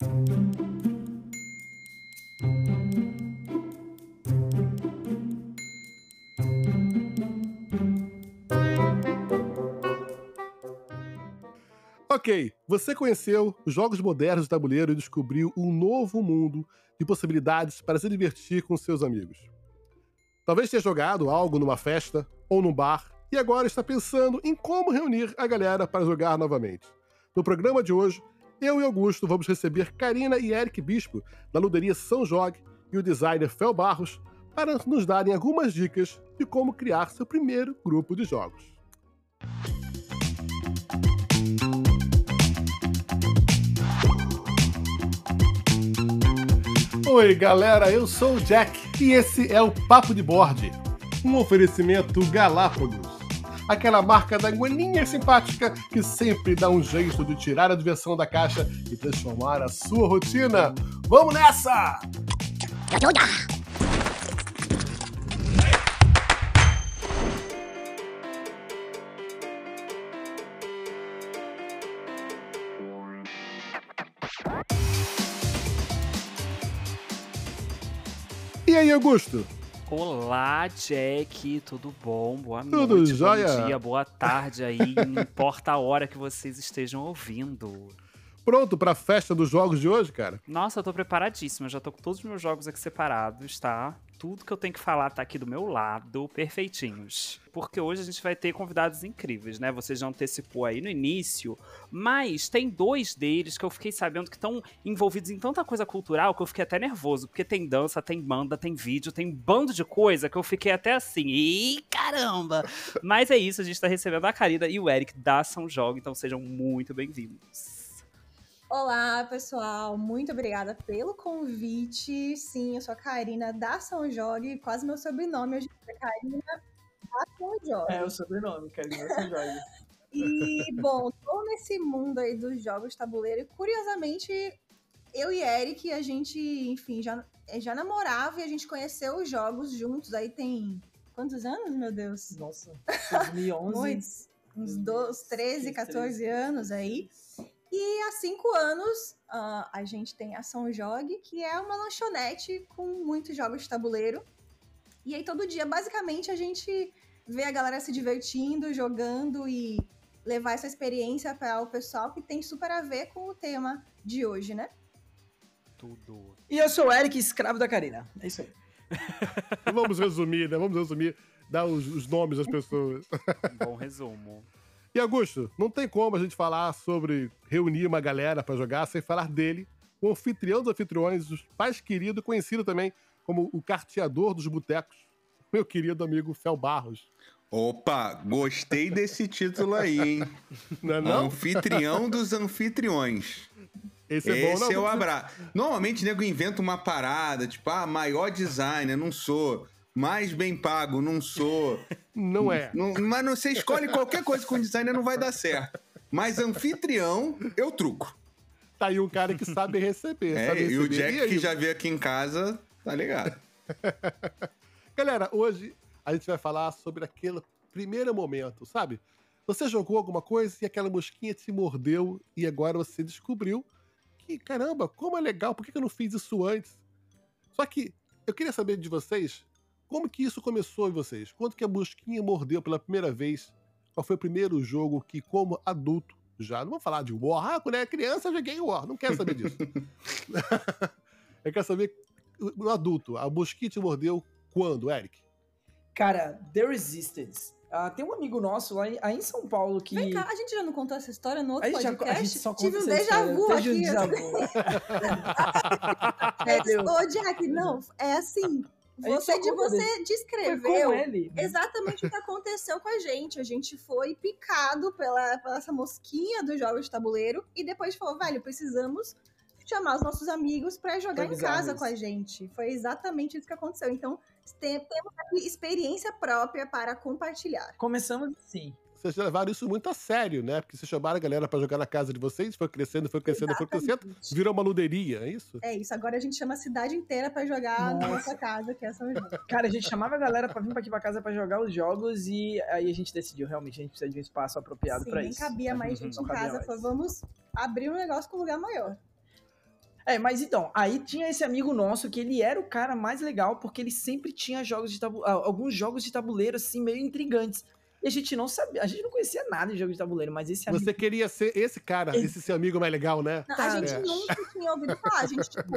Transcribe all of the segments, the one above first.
Ok, você conheceu os jogos modernos de tabuleiro e descobriu um novo mundo de possibilidades para se divertir com seus amigos. Talvez tenha jogado algo numa festa ou num bar e agora está pensando em como reunir a galera para jogar novamente. No programa de hoje, eu e Augusto vamos receber Karina e Eric Bispo, da luderia São Jogue, e o designer Fel Barros, para nos darem algumas dicas de como criar seu primeiro grupo de jogos. Oi, galera, eu sou o Jack e esse é o Papo de Board, um oferecimento Galápagos, aquela marca da guaninha simpática que sempre dá um jeito de tirar a diversão da caixa e transformar a sua rotina. Vamos nessa! E aí, Augusto? Olá, Jack, tudo bom? Boa Tudo noite, jóia? bom dia, boa tarde aí, não importa a hora que vocês estejam ouvindo. Pronto para a festa dos jogos de hoje, cara? Nossa, eu tô preparadíssima, já tô com todos os meus jogos aqui separados, tá? Tudo que eu tenho que falar tá aqui do meu lado, perfeitinhos. Porque hoje a gente vai ter convidados incríveis, né? Vocês já antecipou aí no início, mas tem dois deles que eu fiquei sabendo que estão envolvidos em tanta coisa cultural que eu fiquei até nervoso, porque tem dança, tem banda, tem vídeo, tem um bando de coisa que eu fiquei até assim, ih, caramba! Mas é isso, a gente tá recebendo a Karina e o Eric da São Jogo, então sejam muito bem-vindos. Olá, pessoal. Muito obrigada pelo convite. Sim, eu sou a Karina da São Jorge, quase meu sobrenome hoje é Karina da São Jorge. É o sobrenome, Karina São Jorge. E, bom, tô nesse mundo aí dos jogos tabuleiro e, curiosamente, eu e Eric, a gente, enfim, já, já namorava e a gente conheceu os jogos juntos. Aí tem quantos anos, meu Deus? Nossa, 2011. Muitos. Uns 12, 13, 14 anos aí. E há cinco anos ah, a gente tem a São Jogue, que é uma lanchonete com muitos jogos de tabuleiro. E aí todo dia, basicamente, a gente vê a galera se divertindo, jogando e levar essa experiência para o pessoal que tem super a ver com o tema de hoje, né? Tudo. E eu sou o Eric, escravo da Karina. É isso aí. Vamos resumir, né? Vamos resumir, dar os, os nomes das pessoas. Bom resumo. E Augusto, não tem como a gente falar sobre reunir uma galera para jogar sem falar dele, o anfitrião dos anfitriões, o mais querido, conhecido também como o carteador dos botecos, meu querido amigo Fel Barros. Opa, gostei desse título aí, hein? Não é não? Anfitrião dos anfitriões. Esse é bom, Esse não? é o abraço. Normalmente, nego inventa uma parada, tipo, ah, maior designer, não sou. Mais bem pago, não sou. Não é. Não- mas não, você escolhe qualquer coisa com designer, não vai dar certo. Mas anfitrião, eu truco. Tá aí um cara que sabe receber. É, sabe e o receber. Jack aí? que já veio aqui em casa, tá ligado? Galera, hoje a gente vai falar sobre aquele primeiro momento, sabe? Você jogou alguma coisa e aquela mosquinha te mordeu e agora você descobriu que, caramba, como é legal, por que eu não fiz isso antes? Só que eu queria saber de vocês, como que isso começou em vocês? Quando que a mosquinha mordeu pela primeira vez? Qual foi o primeiro jogo que, como adulto, já, não vou falar de War, ah, quando era criança eu joguei War, não quero saber disso. eu quero saber, o adulto, a mosquinha te mordeu quando, Eric? Cara, The Resistance. Ah, tem um amigo nosso lá em, aí em São Paulo que. Vem cá, a gente já não contou essa história no a outro gente, já, podcast? a gente só Tive um déjà vu teve um aqui. déjà vu. É. Ô, Jack, não, é assim. Você, de, você Foi descreveu ele. exatamente o que aconteceu com a gente. A gente foi picado pela, pela essa mosquinha dos jogos de tabuleiro e depois falou, velho, precisamos chamar os nossos amigos pra jogar em Organizar casa isso. com a gente. Foi exatamente isso que aconteceu. Então, tem- temos aqui experiência própria para compartilhar. Começamos assim. Vocês levaram isso muito a sério, né? Porque vocês chamaram a galera pra jogar na casa de vocês, foi crescendo, foi crescendo, foi crescendo, Exatamente. virou uma luderia, é isso? É isso, agora a gente chama a cidade inteira pra jogar na Nossa. nossa casa, que é São João. Cara, a gente chamava a galera pra vir pra aqui pra casa pra jogar os jogos e aí a gente decidiu realmente a gente precisa de um espaço apropriado Sim, pra nem isso. cabia mais gente Não em casa. Falou, vamos abrir um negócio com um lugar maior. É, mas então, aí tinha esse amigo nosso que ele era o cara mais legal, porque ele sempre tinha jogos de tabu... ah, alguns jogos de tabuleiro, assim, meio intrigantes. E a gente não sabia, a gente não conhecia nada de jogo de tabuleiro, mas esse amigo. Você queria ser esse cara, Esse- esse seu amigo mais legal, né? Não, a gente é. nunca tinha ouvido falar. A gente, tipo,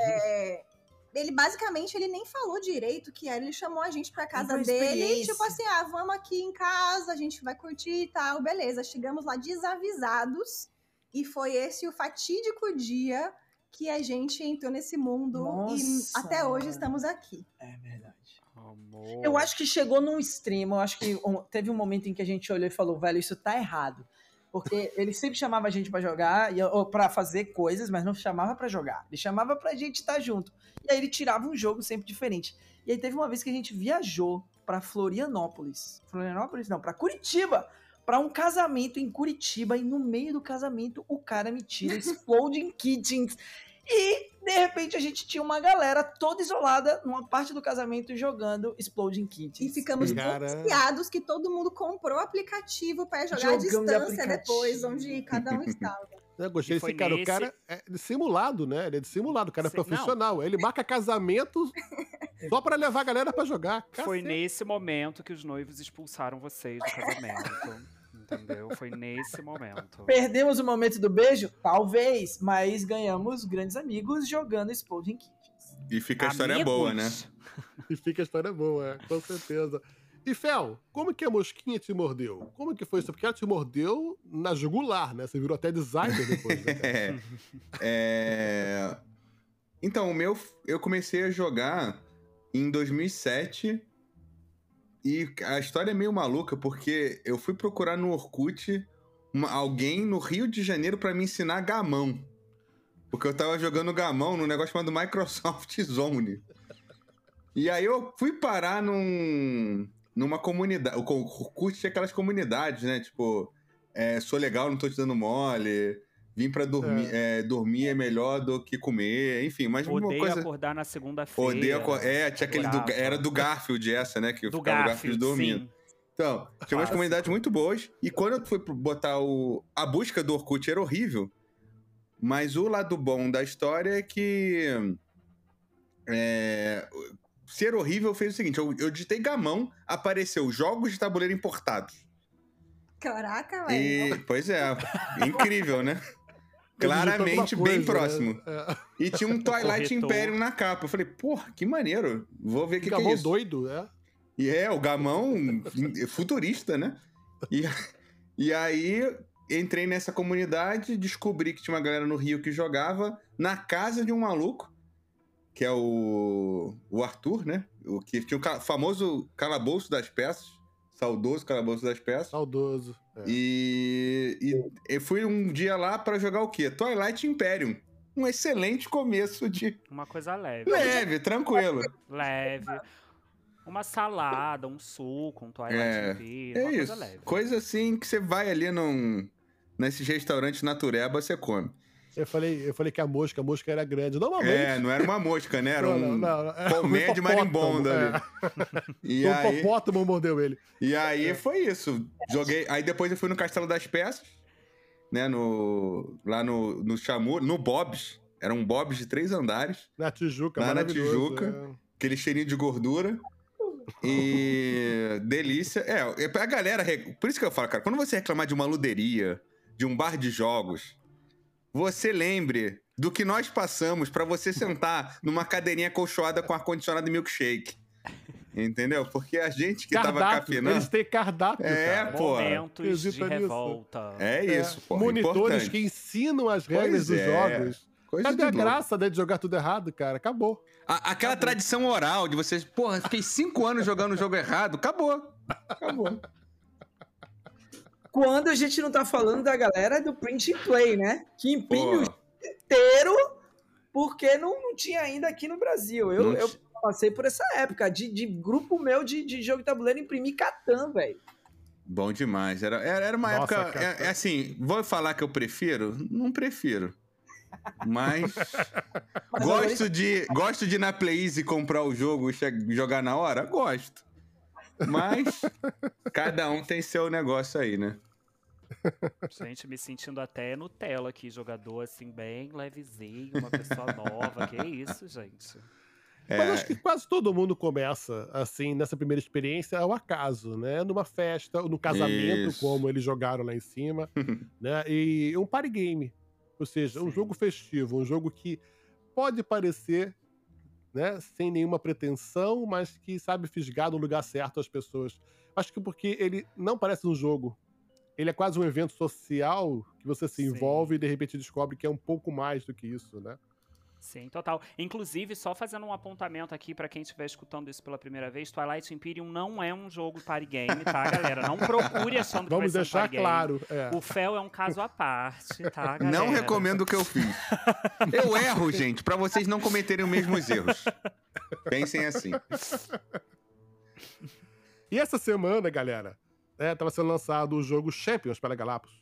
é, ele basicamente ele nem falou direito o que era. Ele chamou a gente pra casa uma dele, tipo assim, ah, vamos aqui em casa, a gente vai curtir e tal, beleza. Chegamos lá desavisados e foi esse o fatídico dia que a gente entrou nesse mundo Nossa, e até hoje estamos aqui. É verdade. Amor. Eu acho que chegou num extremo, eu acho que teve um momento em que a gente olhou e falou, velho, isso tá errado. Porque ele sempre chamava a gente pra jogar, ou pra fazer coisas, mas não chamava pra jogar. Ele chamava pra gente estar junto. E aí ele tirava um jogo sempre diferente. E aí teve uma vez que a gente viajou pra Florianópolis. Florianópolis não, pra Curitiba. Pra um casamento em Curitiba. E no meio do casamento, o cara me tira Exploding Kittens. E, de repente, a gente tinha uma galera toda isolada numa parte do casamento jogando Exploding Kittens. E ficamos confiados que todo mundo comprou o aplicativo pra jogar à Jogamos de distância aplicativo. depois, onde cada um estava. Eu gostei E desse foi cara. O nesse- cara é de simulado, né? Ele é de simulado, o cara é Sim, profissional. Ele marca casamento só pra levar a galera pra jogar. Foi Cacete. nesse momento que os noivos expulsaram vocês do casamento. Entendeu? Foi nesse momento. Perdemos o momento do beijo? Talvez, mas ganhamos grandes amigos jogando Exploding Kittens. E fica a história Amigos? boa, né? E fica a história boa, é, com certeza. E Fel, como que a mosquinha te mordeu? Como que foi isso? Porque ela te mordeu na jugular, né? Você virou até designer depois, né? É. É, Então, o meu, eu comecei a jogar em 2007 e a história é meio maluca porque eu fui procurar no Orkut uma- alguém no Rio de Janeiro pra me ensinar gamão. Porque eu tava jogando gamão num negócio chamado Microsoft Zone. E aí eu fui parar num, numa comunidade. O Orkut tinha aquelas comunidades, né? Tipo, é, sou legal, não tô te dando mole. Vim pra dormir. É, dormir é melhor do que comer. Enfim, mas uma Odeio coisa. acordar na segunda-feira. Odeio acor- É, tinha aquele do, era do Garfield essa, né? Que do ficava o Garfield, dormindo. sim. Então, tinha umas comunidades muito boas. E quando eu fui botar o. A busca do Orkut era horrível. Mas o lado bom da história é que. é, ser horrível fez o seguinte: eu, eu digitei gamão, apareceu jogos de tabuleiro importados. Caraca, velho. Pois é, incrível, né? Claramente alguma bem coisa, próximo. né? É. E tinha um Twilight. Imperium na capa. Eu falei, porra, que maneiro. Vou ver o que, que é Gamão isso. doido, é? E é, o gamão futurista, né? E, e aí entrei nessa comunidade, descobri que tinha uma galera no Rio que jogava na casa de um maluco, que é o, o Arthur, né? O que tinha o famoso calabouço das peças, saudoso calabouço das peças. Saudoso. É. E, e eu fui um dia lá pra jogar o quê? Twilight Imperium. Um excelente começo de Uma coisa leve. leve, tranquilo. Leve. Uma salada, um suco, um Twilight É, Imperium, É uma isso. coisa leve. Coisa assim que você vai ali num, nesses restaurantes natureba, você come. Eu, falei, eu falei que a mosca, a mosca era grande. Normalmente. É, não era uma mosca, né? Era Não, um não, não, é um colmeia de marimbondo é. ali. Um aí, hipopótamo mordeu ele. e aí foi isso. Joguei. Aí depois eu fui no Castelo das Peças, né? No, lá no, no Chamur, no Bob's. Era um Bob's de três andares. Na Tijuca, Lá na Tijuca. é. aquele cheirinho de gordura. E delícia. É, é a galera. Por isso que eu falo, cara, quando você reclamar de uma luderia, de um bar de jogos, você lembre do que nós passamos pra você sentar numa cadeirinha acolchoada com ar-condicionado e milkshake. Entendeu? Porque a gente que tava Cardápio. Eles capinando. têm cardápio, É, cara. pô. Momentos de Acredita revolta. É É, isso, pô. Monitores importante. que ensinam as regras Pois dos é. jogos. Coisa Cadê de a louco. graça né, de jogar tudo errado, cara? Acabou. A- aquela tradição oral de vocês, porra, fiquei cinco anos jogando o jogo errado, acabou. Acabou. Quando a gente não tá falando da galera do print and play, né? Que imprime o Pô, jogo inteiro porque não, não tinha ainda aqui no Brasil. Eu, eu passei por essa época de, de grupo meu de, de jogo de tabuleiro imprimir Catan, velho. Bom demais. Era, era, era uma Nossa, época. É, é assim, vou falar que eu prefiro? Não prefiro. Mas. Mas gosto, de, gosto de ir na Play Easy comprar o jogo e jogar na hora? Gosto. Mas. cada um tem seu negócio aí, né? Gente, me sentindo até Nutella aqui, jogador assim, bem levezinho, uma pessoa nova. que isso, gente? É, Mas acho que quase todo mundo começa, assim, nessa primeira experiência ao acaso, né? Numa festa, no casamento, Isso. como eles jogaram lá em cima, né? E um party game. Ou seja, um Sim. jogo festivo, um jogo que pode parecer, né, sem nenhuma pretensão, mas que sabe fisgar no lugar certo as pessoas. Acho que porque ele não parece um jogo. Ele é quase um evento social que você se Sim. envolve e de repente descobre que é um pouco mais do que isso, né? Sim, total. Inclusive, só fazendo um apontamento aqui pra quem estiver escutando isso pela primeira vez, Twilight Imperium não é um jogo party game, tá, galera? Não procure achando que Vamos vai ser um deixar claro. é. O Fel é um caso à parte, tá, galera? Não recomendo o que eu fiz. Eu erro, gente, pra vocês não cometerem os mesmos erros. Pensem assim. E essa semana, galera, né, tava sendo lançado o jogo Champions para Galápagos,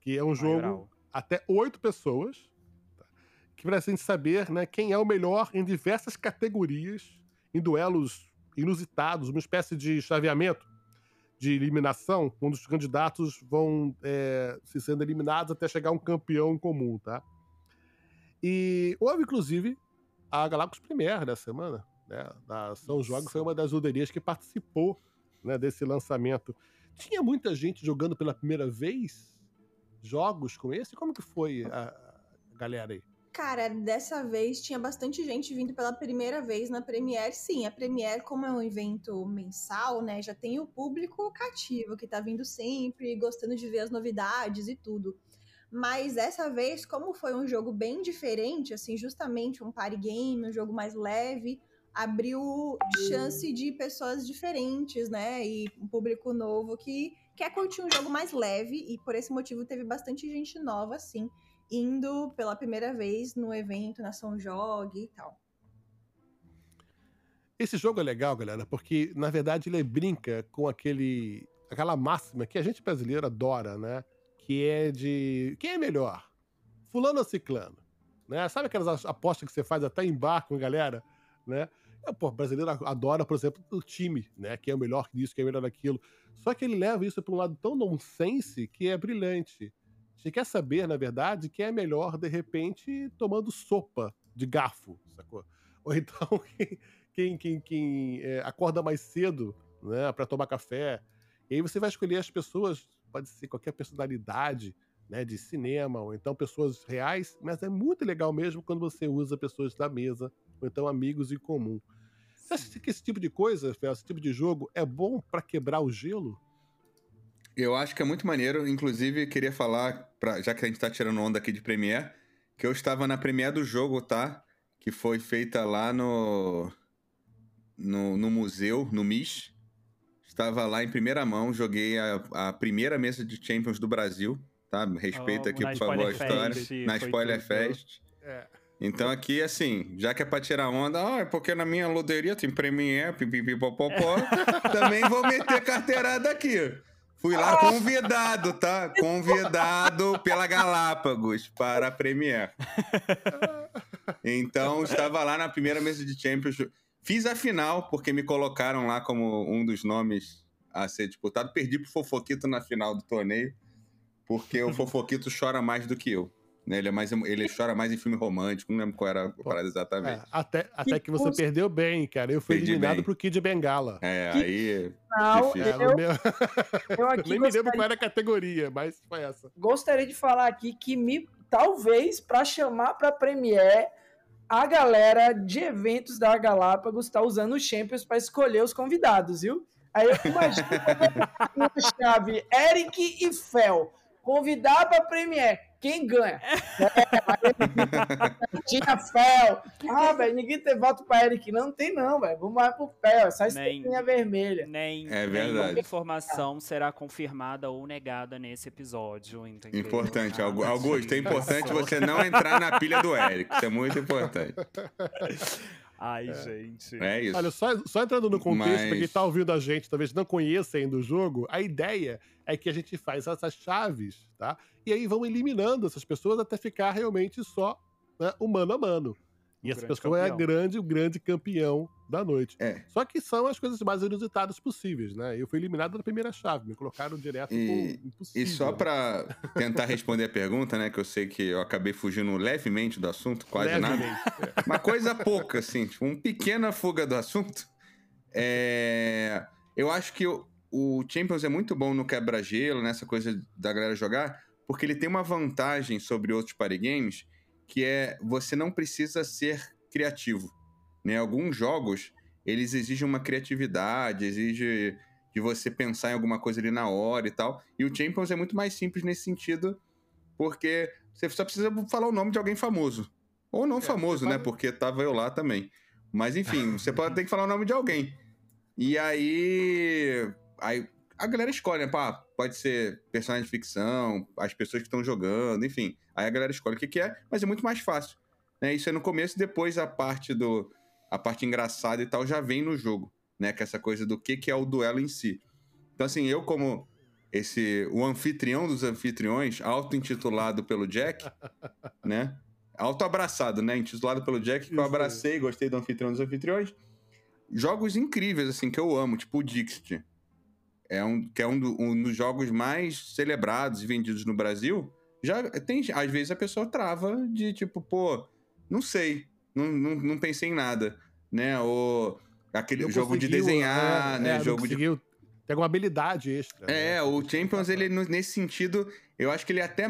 que é um jogo Maioral. até oito pessoas? Que pra gente saber né, quem é o melhor em diversas categorias, em duelos inusitados, uma espécie de chaveamento de eliminação, onde os candidatos vão é, se sendo eliminados até chegar a um campeão comum, tá? E houve, inclusive, a Galápagos Premier dessa semana, né? Da São. Jogos foi uma das uderias que participou né, desse lançamento. Tinha muita gente jogando pela primeira vez jogos com esse? Como que foi a, a galera aí? Cara, dessa vez tinha bastante gente vindo pela primeira vez na Premiere. Sim, a Premiere, como é um evento mensal, né, já tem o público cativo que tá vindo sempre, gostando de ver as novidades e tudo. Mas dessa vez, como foi um jogo bem diferente, assim, justamente um party game, um jogo mais leve, abriu chance de pessoas diferentes, né? E um público novo que quer curtir um jogo mais leve, e por esse motivo teve bastante gente nova, assim indo pela primeira vez no evento na São e tal. Esse jogo é legal, galera, porque na verdade ele brinca com aquele aquela máxima que a gente brasileiro adora, né? Que é de quem é melhor? Fulano ou ciclano? Né? Sabe aquelas apostas que você faz até em bar com a galera, né? É, pô, brasileiro adora, por exemplo, o time, né? Que é o melhor disso, que é o melhor daquilo. Só que ele leva isso para um lado tão nonsense que é brilhante. Você quer saber, na verdade, quem é melhor, de repente, tomando sopa de garfo, sacou? Ou então, quem, quem, quem é, acorda mais cedo, né, para tomar café. E aí você vai escolher as pessoas, pode ser qualquer personalidade, né, de cinema, ou então pessoas reais, mas é muito legal mesmo quando você usa pessoas da mesa, ou então amigos em comum. Você acha que esse tipo de coisa, esse tipo de jogo, é bom para quebrar o gelo? Eu acho que é muito maneiro. Inclusive, queria falar, pra, já que a gente tá tirando onda aqui de Premiere, que eu estava na Premiere do jogo, tá? Que foi feita lá no, no, no museu, no MIS. Estava lá em primeira mão, joguei a, a primeira mesa de Champions do Brasil, tá? Respeita Oh, aqui, por favor, a história. Fest, na Spoiler tudo. Fest. É. Então aqui, assim, já que é pra tirar onda, ah, é porque na minha loteria tem Premiere, pipipipopopó, também vou meter carteirada aqui. Fui lá convidado, tá? Convidado pela Galápagos para a Premiere. Então, estava lá na primeira mesa de Champions. Fiz a final, porque me colocaram lá como um dos nomes a ser disputado. Perdi pro Fofoquito na final do torneio, porque o Fofoquito chora mais do que eu. Né? Ele, é mais, ele chora mais em filme romântico, não lembro qual era a parada exatamente. É, até até Que que você perdeu bem, cara. Eu fui Perdi eliminado bem. pro Kid Bengala. É, Que- aí. Não, Difícil. É, eu, meu- eu aqui Nem me lembro gostaria, qual era a categoria, mas foi essa. gostaria de falar aqui que me talvez para chamar para Premiere a galera de eventos da Galápagos tá usando o Champions para escolher os convidados, viu? Aí eu imagino uma chave Eric e Fel. Convidar para Premiere. Quem ganha? É, tinha Fel. Ah, velho, ninguém tem voto para Eric. Não tem, não, velho. Vamos mais pro Fel. Só Nem. estrelinha vermelha. Nem, É nenhuma verdade. informação será confirmada ou negada nesse episódio, entendeu? Importante, Nada Augu- Augusto. É importante você não entrar na pilha do Eric. Isso é muito importante. Ai, gente. É isso. Olha, só, só entrando no contexto, Mas- pra quem tá ouvindo a gente, talvez não conheça ainda o jogo, a ideia é que a gente faz essas chaves, tá? E aí vão eliminando essas pessoas até ficar realmente só né, o mano a mano. E O essa pessoa é a campeão. grande, o grande campeão da noite. É. Só que são as coisas mais inusitadas possíveis, né? Eu fui eliminado na primeira chave, me colocaram direto E- pro impossível. E só pra tentar responder a pergunta, né? Que eu sei que eu acabei fugindo levemente do assunto, quase nada. Levemente. Uma coisa pouca, assim, tipo, uma pequena fuga do assunto. É, Eu acho que o, o Champions é muito bom no quebra-gelo, nessa coisa da galera jogar, porque ele tem uma vantagem sobre outros party games, que é você não precisa ser criativo. Né? Alguns jogos, eles exigem uma criatividade, exige de você pensar em alguma coisa ali na hora e tal. E o Champions é muito mais simples nesse sentido, porque você só precisa falar o nome de alguém famoso. Ou não É, famoso, né? Porque tava eu lá também. Mas enfim, você pode ter que falar o nome de alguém. E aí. Aí a galera escolhe, né? Pá, pode ser personagem de ficção, as pessoas que estão jogando, enfim. Aí a galera escolhe o que, que é, mas é muito mais fácil. Né? Isso é no começo, depois a parte do. A parte engraçada e tal já vem no jogo, né? Que é essa coisa do que, que é o duelo em si. Então, assim, eu, como esse o anfitrião dos anfitriões, auto-intitulado pelo Jack, né? Auto-abraçado, né? Intitulado pelo Jack, que eu abracei, gostei do anfitrião dos anfitriões. Jogos incríveis, assim, que eu amo, tipo o Dixit. É um, que é um, do- um dos jogos mais celebrados e vendidos no Brasil. Já tem, às vezes a pessoa trava de tipo, pô, não sei, não, não, não pensei em nada, né? Ou aquele Não jogo de desenhar, é, né? é, jogo de conseguiu Tem alguma habilidade extra. é, né? o Champions, ele, nesse sentido, eu acho que ele até.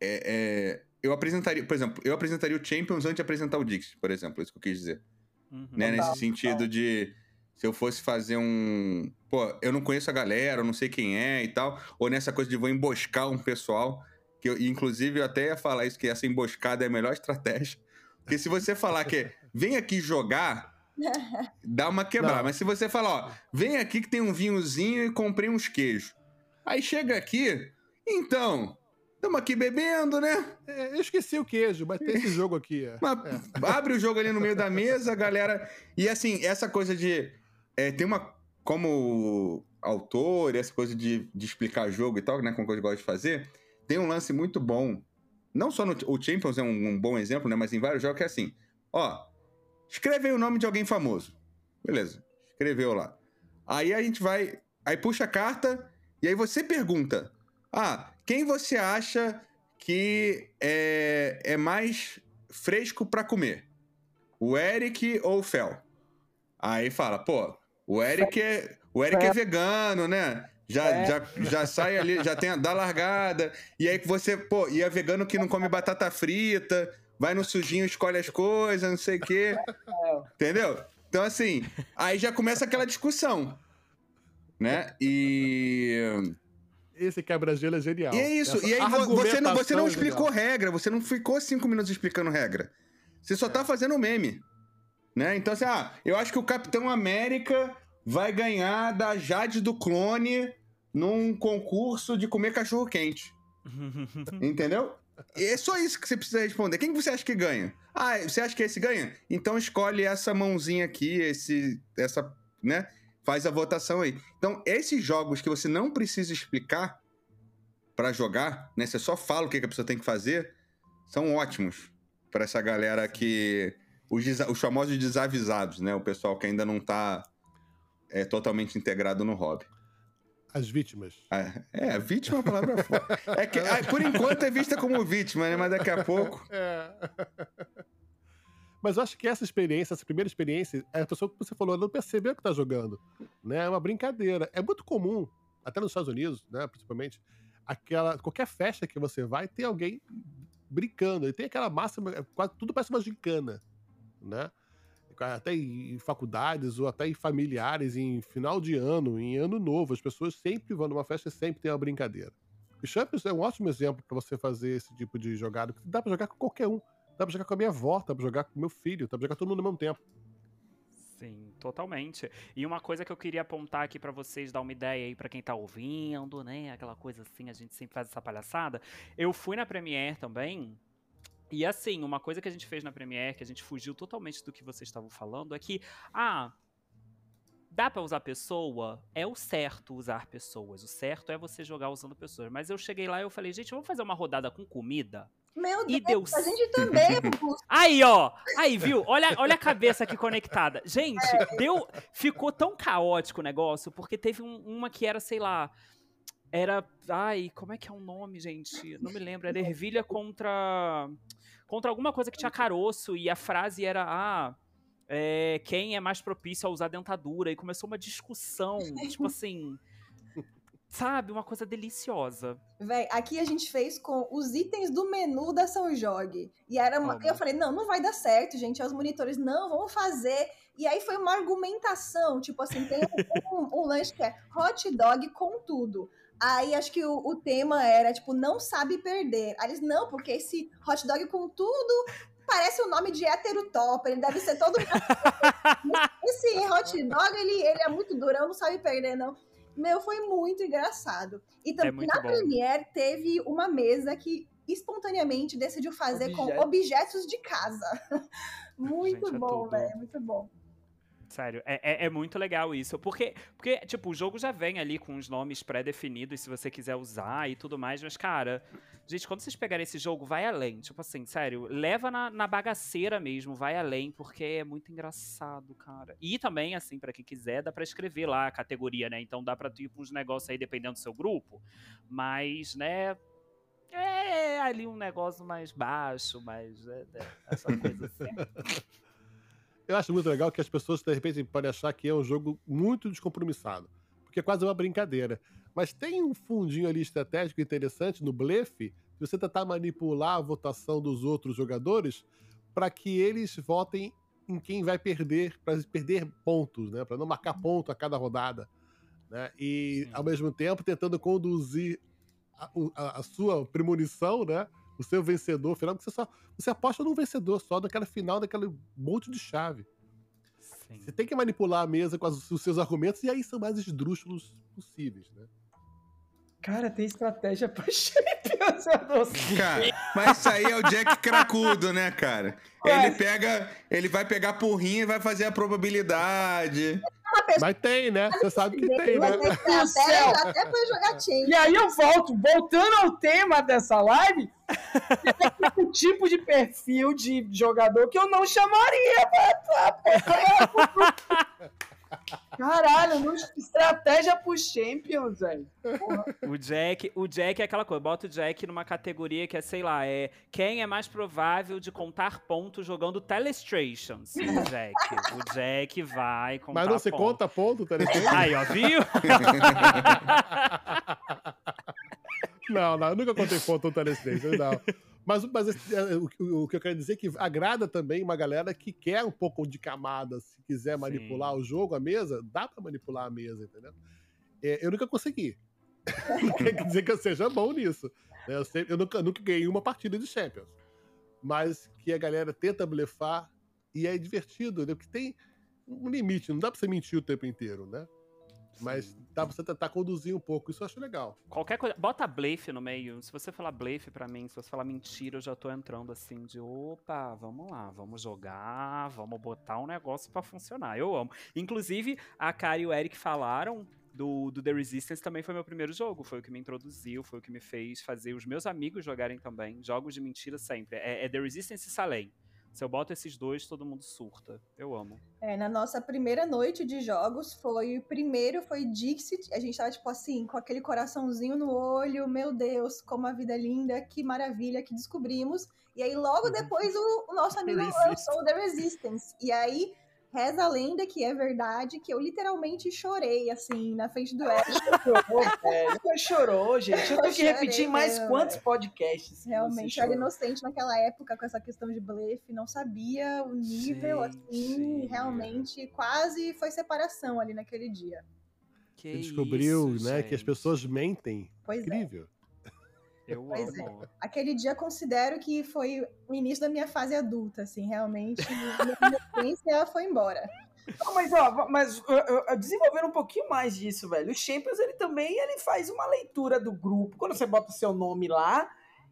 é, é, eu apresentaria, por exemplo, eu apresentaria o Champions antes de apresentar o Dix, por exemplo, é isso que eu quis dizer. Uhum. Né? Total, Nesse sentido de. Se eu fosse fazer um. Pô, eu não conheço a galera, eu não sei quem é e tal. Ou nessa coisa de vou emboscar um pessoal. Que eu, inclusive, eu até ia falar isso, que essa emboscada é a melhor estratégia. Porque se você falar que é, vem aqui jogar, dá uma quebrada. Não. Mas se você falar, ó, vem aqui que tem um vinhozinho e comprei uns queijos. Aí chega aqui, então, estamos aqui bebendo, né? É, eu esqueci o queijo, mas tem esse jogo aqui. é. Mas abre o jogo ali no meio da mesa, a galera. E assim, essa coisa de. É, tem uma. Como autor, essa coisa de, de explicar jogo e tal, né? Como eu gosto de fazer, tem um lance muito bom. Não só no. O Champions é um, um bom exemplo, né? Mas em vários jogos é assim: ó, escreve aí o nome de alguém famoso. Beleza, escreveu lá. Aí a gente vai. Aí puxa a carta e aí você pergunta: Ah, quem você acha que é, é mais fresco pra comer? O Eric ou o Fel? Aí fala, pô, o Eric é, o Eric é vegano, né? Já, É. já, já sai ali, já tem a da largada. E aí que você, pô, e é vegano que não come batata frita, vai no sujinho, escolhe as coisas, não sei o quê. Entendeu? Então, assim, aí já começa aquela discussão. Né? E. Esse quebra-gelo é genial. E é isso. Essa E aí vo- você não, você não é explicou genial. regra, você não ficou cinco minutos explicando regra. Você só É. tá fazendo meme. Né? Então, assim, ah, eu acho que o Capitão América vai ganhar da Jade do Clone num concurso de comer cachorro quente. Entendeu? É só isso que você precisa responder. Quem que você acha que ganha? Ah, você acha que esse ganha? Então escolhe essa mãozinha aqui, esse, essa, né? Faz a votação aí. Então, esses jogos que você não precisa explicar pra jogar, né? Você só fala o que a pessoa tem que fazer, são ótimos pra essa galera que os, os famosos desavisados, né? O pessoal que ainda não tá é, totalmente integrado no hobby. As vítimas. Ah, É, vítima é uma palavra forte. É que, ah, por enquanto é vista como vítima, né? Mas daqui a pouco. É. Mas eu acho que essa experiência, essa primeira experiência, é a pessoa que você falou, ela não percebeu que tá jogando. Né? É uma brincadeira. É muito comum, até nos Estados Unidos, né, principalmente, aquela, qualquer festa que você vai, tem alguém brincando. E tem aquela massa, quase tudo parece uma gincana, né? Até em faculdades ou até em familiares, em final de ano, em ano novo, as pessoas sempre vão numa festa e sempre tem uma brincadeira. O Champions é um ótimo exemplo para você fazer esse tipo de jogada. porque Dá para jogar com qualquer um. Dá pra jogar com a minha avó, dá pra jogar com meu filho, dá pra jogar todo mundo ao mesmo tempo. Sim, totalmente. E uma coisa que eu queria apontar aqui pra vocês, dar uma ideia aí pra quem tá ouvindo, né? Aquela coisa assim, a gente sempre faz essa palhaçada. Eu fui na Premiere também. E assim, uma coisa que a gente fez na Premiere, que a gente fugiu totalmente do que vocês estavam falando, é que, ah, dá pra usar pessoa? É o certo usar pessoas. O certo é você jogar usando pessoas. Mas eu cheguei lá e eu falei, gente, vamos fazer uma rodada com comida? Meu E Deus, deu a gente também é. Aí, ó. Aí, viu? Olha, olha a cabeça aqui conectada. Gente, deu. Ficou tão caótico o negócio, porque teve um- uma que era, sei lá. Era. Ai, como é que é o nome, gente? Não me lembro. Era ervilha contra. Contra alguma coisa que tinha caroço. E a frase era. Ah. é, quem é mais propício a usar dentadura? E começou uma discussão. tipo assim. Sabe? Uma coisa deliciosa. Véi, aqui a gente fez com os itens do menu da São Jorge. E era uma... Eu falei, não, não vai dar certo, gente. Os monitores, não, vamos fazer. E aí foi uma argumentação, tipo assim, tem um, um- um lanche que é hot dog com tudo. Aí acho que o, o tema era, tipo, não sabe perder. Aí eles, não, porque esse hot dog com tudo parece o nome de hétero top, ele deve ser todo... esse hot dog, ele, ele é muito durão, não sabe perder, não. Meu, foi muito engraçado. E também muito na bom. Premiere teve uma mesa que espontaneamente decidiu fazer com Objeto. objetos de casa. muito Gente, é bom, tudo. velho, muito bom. Sério, é, é, é muito legal isso. Porque, porque, tipo, o jogo já vem ali com os nomes pré-definidos, se você quiser usar e tudo mais, mas, cara, gente, quando vocês pegarem esse jogo, vai além. Tipo assim, sério, leva na, na bagaceira mesmo, vai além, porque é muito engraçado, cara. E também, assim, pra quem quiser, dá pra escrever lá a categoria, né? Então dá pra ter uns negócios aí dependendo do seu grupo, mas, né. É ali um negócio mais baixo, mais. é, é, essa coisa assim. Eu acho muito legal que as pessoas, de repente, podem achar que é um jogo muito descompromissado. Porque é quase uma brincadeira. Mas tem um fundinho ali estratégico interessante no blefe, de você tentar manipular a votação dos outros jogadores para que eles votem em quem vai perder, para perder pontos, né? Para não marcar ponto a cada rodada. Né? E, Sim. ao mesmo tempo, tentando conduzir a, a- a sua premonição, né? O seu vencedor final, porque você só você aposta num vencedor só daquela final, daquele monte de chave. Sim. Você tem que manipular a mesa com as- os seus argumentos e aí são mais esdrúxulos possíveis, né? Cara, tem estratégia pra Champions, eu não sei. Cara, mas isso aí é o Jack cracudo, né, cara? Ele pega. Ele vai pegar porrinha e vai fazer a probabilidade. Mas tem, né? Você sabe que tem, né? Mas até, céu. até, foi jogar. E aí eu volto, voltando ao tema dessa live, é o tipo de perfil de jogador que eu não chamaria pra, pra, pra- Caralho, não, estratégia pro Champions, velho. O Jack, o Jack é aquela coisa, bota o Jack numa categoria que é, sei lá, é quem é mais provável de contar pontos jogando Telestrations. O Jack. O Jack vai contar Mas não se pontos. conta ponto, ligado? Aí, ó, viu? Não, não, eu nunca contei ponto no Telestation, não. Mas, mas esse- é, o, o- que eu quero dizer é que agrada também uma galera que quer um pouco de camada, se quiser Sim. manipular o jogo, a mesa, dá pra manipular a mesa, entendeu? É, eu nunca consegui. Não quer dizer que eu seja bom nisso. né? Eu, sempre- eu nunca, nunca ganhei uma partida de Champions. Mas que a galera tenta blefar e é divertido, né? Porque tem um limite, não dá pra você mentir o tempo inteiro, né? Mas dá pra você tentar conduzir um pouco, isso eu acho legal. Qualquer coisa. Bota blefe no meio. Se você falar blefe pra mim, se você falar mentira, eu já tô entrando assim de opa, vamos lá, vamos jogar, vamos botar um negócio pra funcionar. Eu amo. Inclusive, a Kari e o Eric falaram. Do, do The Resistance também foi meu primeiro jogo. Foi o que me introduziu, foi o que me fez fazer os meus amigos jogarem também. Jogos de mentira sempre. É, é The Resistance e Salem. Se eu boto esses dois, todo mundo surta. Eu amo. É, na nossa primeira noite de jogos, foi o primeiro foi Dixit. A gente tava, tipo assim, com aquele coraçãozinho no olho, meu Deus, como a vida é linda, que maravilha que descobrimos. E aí, logo depois, o, o nosso amigo lançou o The Resistance. E aí, reza a lenda que é verdade, que eu literalmente chorei, assim, na frente do Eric. Chorou, velho. Você chorou, gente. Eu tenho que Eu repetir mais velho. quantos podcasts. Realmente, eu era inocente naquela época com essa questão de blefe, não sabia o nível, assim, Gente. realmente quase foi separação ali naquele dia. Que Você descobriu, isso, né, que as gente. pessoas mentem. Pois é. Eu Pois é. amo. Aquele dia considero que foi o início da minha fase adulta, assim, realmente. minha inocência foi embora. Não, mas, ó, mas uh, uh, desenvolvendo um pouquinho mais disso, velho. O Champions, ele também ele faz uma leitura do grupo. Quando você bota o seu nome lá,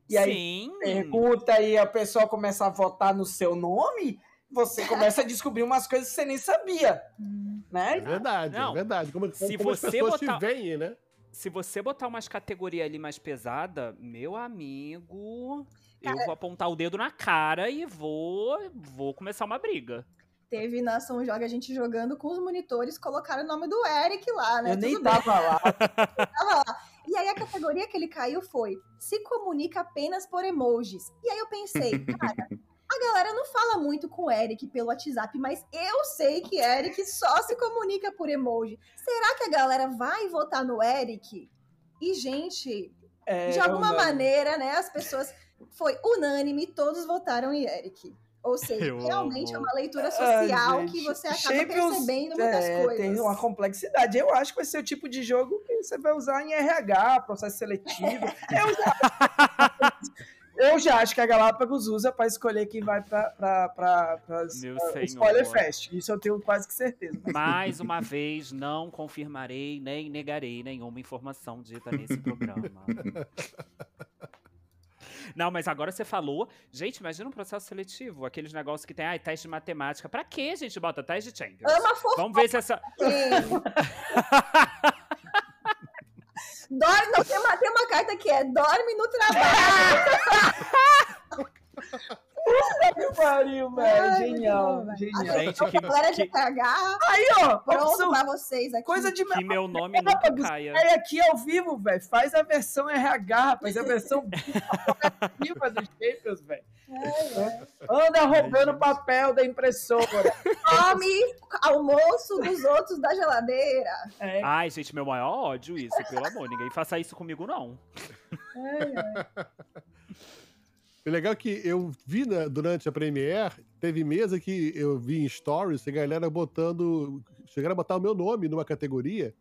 e aí Sim. pergunta e a pessoa começa a votar no seu nome, você começa a descobrir umas coisas que você nem sabia, É né? verdade, Não. é verdade. Como, Se como as você pessoas botar- te veem, né? Se você botar umas categorias ali mais pesada, meu amigo. eu vou apontar o dedo na cara e vou, vou começar uma briga. Teve na São Joga a gente jogando com os monitores, colocaram o nome do Eric lá, né? Eu nem Tudo bem, tava lá. tava lá. E aí a categoria que ele caiu foi se comunica apenas por emojis. E aí eu pensei, cara, a galera não fala muito com o Eric pelo WhatsApp, mas eu sei que Eric só se comunica por emoji. Será que a galera vai votar no Eric? E, gente, É, de alguma maneira, né, as pessoas. Foi unânime, todos votaram em Eric. Ou seja, Eu realmente é amo. uma leitura Ah, social que você acaba Champions, percebendo muitas é, coisas. Tem uma complexidade. Eu acho que vai ser o tipo de jogo que você vai usar em RH, processo seletivo. Eu já, eu já acho que a Galápagos usa para escolher quem vai para o senhor. Spoiler Fest. Isso eu tenho quase que certeza. Mais uma vez, não confirmarei nem negarei nenhuma informação dita nesse programa. Não, mas agora você falou. Gente, imagina um processo seletivo, aqueles negócios que tem, ai, teste de matemática. Pra que a gente bota teste de Champions? Ama fofoca. Vamos ver se essa. Dorme, não, tem uma, tem uma carta que é dorme no trabalho. Que pariu, velho. Ai, Genial, genial. Gente, que, Galera de que, RH, Aí, ó, pronto opção- pra vocês aqui. coisa de que meu nome nunca caia. É aqui ao vivo, velho. Faz a versão RH, rapaz. A versão viva do Champions, velho. Anda roubando papel da impressora. Come almoço dos outros da geladeira. É, Ai, gente, meu maior ódio isso, pelo amor. Ninguém faça isso comigo, não. O legal é que eu vi né, durante a Premiere, teve mesa que eu vi em stories, a galera botando. Chegaram a botar o meu nome numa categoria.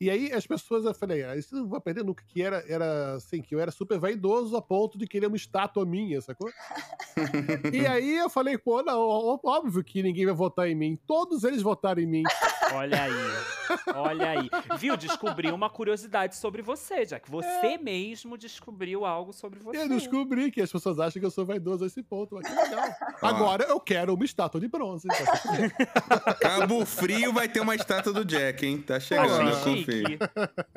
E aí as pessoas, eu falei, ah, isso não vai perder nunca, que era, era assim, que eu era super vaidoso a ponto de querer uma estátua minha, sacou? e aí eu falei, pô, não, óbvio que ninguém vai votar em mim. Todos eles votaram em mim. Olha aí. Olha aí. Viu? Descobri uma curiosidade sobre você, já que você mesmo descobriu algo sobre você. Eu descobri que as pessoas acham que eu sou vaidoso a esse ponto. Mas que legal. Agora eu quero uma estátua de bronze. então. Cabo Frio vai ter uma estátua do Jack, hein? Tá chegando, eu chique.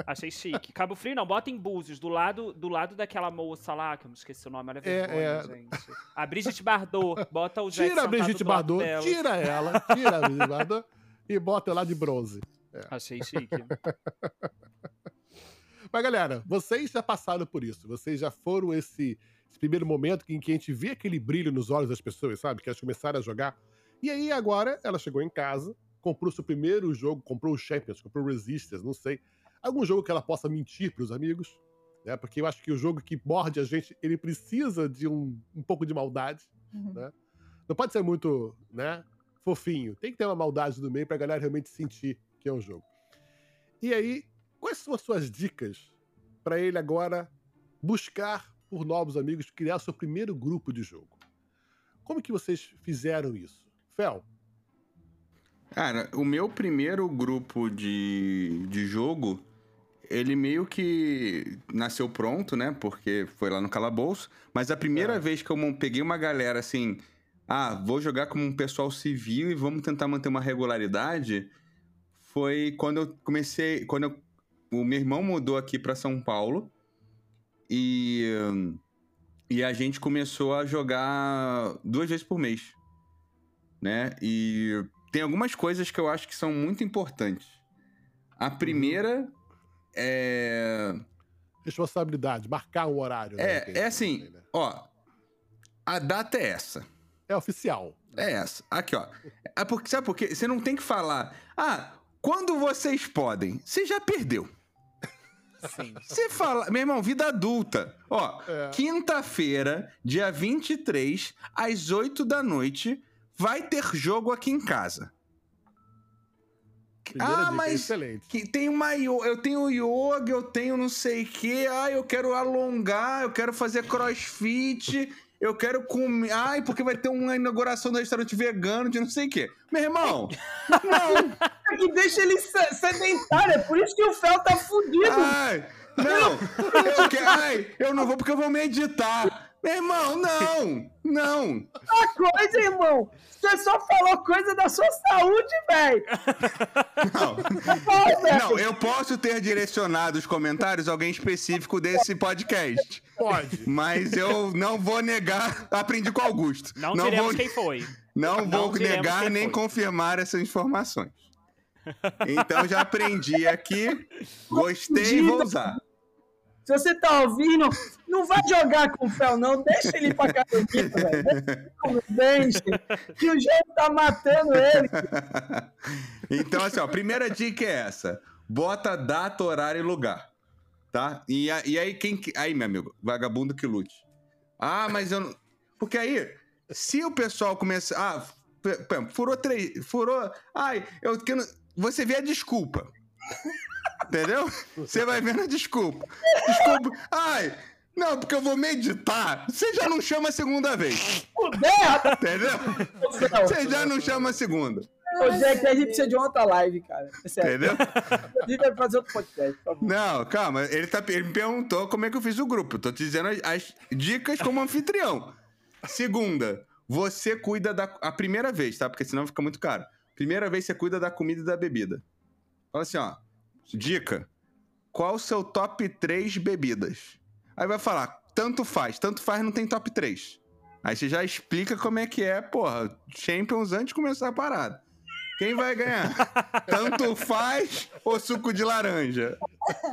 Achei chique. Cabo Frio não, bota em Búzios, do lado, do lado daquela moça lá, que eu não esqueci o nome, olha a vergonha, é. gente. A Brigitte Bardot, bota o Jack Tira a Brigitte Bardot, tira ela, tira a Brigitte Bardot e bota lá de bronze. Achei chique. Mas, galera, vocês já passaram por isso. Vocês já foram esse, esse primeiro momento em que a gente vê aquele brilho nos olhos das pessoas, sabe? Que elas começaram a jogar. E aí, agora, ela chegou em casa, comprou seu primeiro jogo, comprou o Champions, comprou o Resistance, não sei. Algum jogo que ela possa mentir pros amigos, né? Porque eu acho que o jogo que morde a gente, ele precisa de um, um pouco de maldade. Uhum. né? Não pode ser muito, né, fofinho. Tem que ter uma maldade no meio pra galera realmente sentir que é um jogo. E aí, quais são as suas dicas pra ele agora buscar por novos amigos, criar seu primeiro grupo de jogo? Como que vocês fizeram isso? Fel, Cara, o meu primeiro grupo de, de jogo, ele meio que nasceu pronto, né? Porque foi lá no calabouço. Mas a primeira É. vez que eu peguei uma galera assim, ah, vou jogar como um pessoal civil e vamos tentar manter uma regularidade, foi quando eu comecei, quando eu- o meu irmão mudou aqui para São Paulo e e a gente começou a jogar duas vezes por mês, né? E tem algumas coisas que eu acho que são muito importantes. A primeira é. responsabilidade, marcar um horário. né, É, é assim, né? ó. A data é essa. É oficial. É essa. Aqui, ó. É porque, sabe por quê? Você não tem que falar. Ah, quando vocês podem? Você já perdeu. Sim. Você fala. Meu irmão, vida adulta. Ó, É. quinta-feira, dia 23, às 8 da noite, vai ter jogo aqui em casa. Primeira ah, mas que tem uma eu tenho yoga, eu tenho não sei o que, ah, eu quero alongar, eu quero fazer crossfit, eu quero comer, ai, porque vai ter uma inauguração do restaurante vegano de não sei o que. Meu irmão, não, É que deixa ele se- sedentário. É por isso que o Fel tá fudido. ai, não, eu, que- ai, eu não vou porque eu vou meditar. Meu irmão, não! Não! A coisa, irmão! Você só falou coisa da sua saúde, velho! Não. não, eu posso ter direcionado os comentários a alguém específico desse podcast. Pode. Mas eu não vou negar. Aprendi com o Augusto. Não, não diremos vou, quem foi. Não, Não vou negar nem foi. confirmar essas informações. Então já aprendi aqui. Gostei e vou usar. Se você tá ouvindo, não vai jogar com o Fel, não. Deixa ele ir pra academia, velho. Deixa que o jogo tá matando ele. Então, assim, ó, primeira dica é essa: bota data, horário e lugar. Tá? E, e aí, quem. que- Aí, meu amigo, vagabundo que lute. Ah, mas eu não. Porque aí, se o pessoal começa. Ah, furou três. Furou. Ai, eu. Você vê a desculpa. Entendeu? Você vai vendo a desculpa. Desculpa. Ai, não, porque eu vou meditar. Você já não chama a segunda vez. Puder, Entendeu? Você já não chama a segunda. Ô, Jack, a gente precisa de outra live, cara. É. Entendeu? A gente vai fazer outro podcast. Não, calma. Ele, tá, ele me perguntou como é que eu fiz o grupo. Eu tô te dizendo as, as dicas como anfitrião. Segunda, você cuida da. A primeira vez, tá? Porque senão fica muito caro. Primeira vez você cuida da comida e da bebida. Fala assim, ó. Dica. Qual o seu top 3 bebidas? Aí vai falar, tanto faz. Tanto faz não tem top 3. Aí você já explica como é que é, porra, Champions antes de começar a parada. Quem vai ganhar? Tanto faz ou suco de laranja?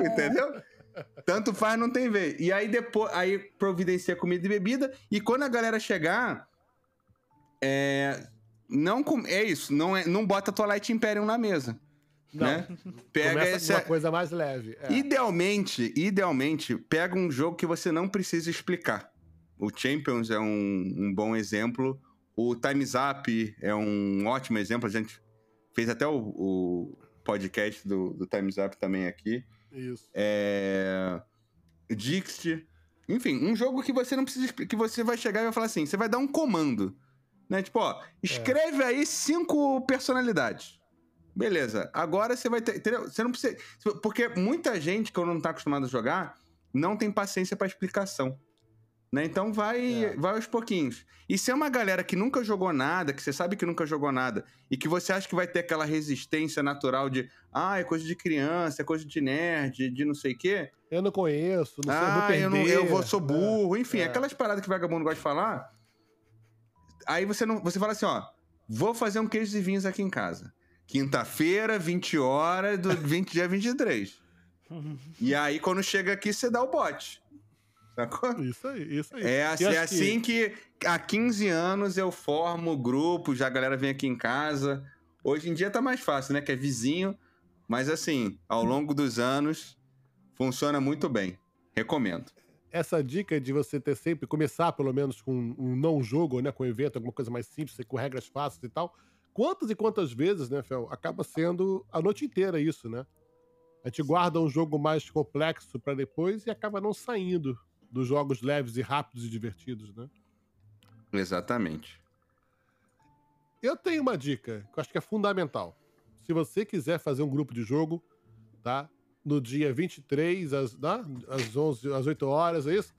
Entendeu? Tanto faz, não tem vez. E aí depois, aí providencia comida e bebida. E quando a galera chegar, é, não com, é isso, não é, não bota Twilight Imperium na mesa, Não. né? Pega Começa com essa, uma coisa mais leve. É. Idealmente, idealmente, pega um jogo que você não precisa explicar. O Champions é um, um bom exemplo. O Time's Up é um ótimo exemplo. A gente fez até o, o podcast do, do Time's Up também aqui. Isso. É... Dixit. Enfim, um jogo que você não precisa que você vai chegar e vai falar assim, você vai dar um comando, né? Tipo, ó, escreve aí cinco personalidades. Beleza. Agora você vai ter, entendeu? Você não precisa, porque muita gente que não tá acostumado a jogar não tem paciência pra explicação. Né? Então vai, É. vai aos pouquinhos. E se é uma galera que nunca jogou nada, que você sabe que nunca jogou nada, e que você acha que vai ter aquela resistência natural de ah, é coisa de criança, é coisa de nerd, de não sei o quê, Eu não conheço, não sei, eu vou ah, perder. eu, não, eu vou, sou burro. Enfim, é. aquelas paradas que vagabundo gosta de falar. Aí você não, você fala assim, ó, vou fazer um queijo e vinhos aqui em casa. Quinta-feira, 20 horas, do 20 dia 23. E aí, quando chega aqui, você dá o bote. Sacou? Isso aí, isso aí. É, assim, é acho que- assim que há 15 anos eu formo grupos, já a galera vem aqui em casa. Hoje em dia tá mais fácil, né? Que é vizinho. Mas assim, ao longo dos anos, funciona muito bem. Recomendo. essa dica de você ter sempre, começar pelo menos com um não jogo, né? Com um evento, alguma coisa mais simples, com regras fáceis e tal. Quantas e quantas vezes, né, Fel, acaba sendo a noite inteira isso, né? A gente guarda um jogo mais complexo pra depois e acaba não saindo dos jogos leves e rápidos e divertidos, né? Exatamente. Eu tenho uma dica que eu acho que é fundamental. Se você quiser fazer um grupo de jogo, tá? No dia 23, às, né? às 11, às 8 horas, é isso?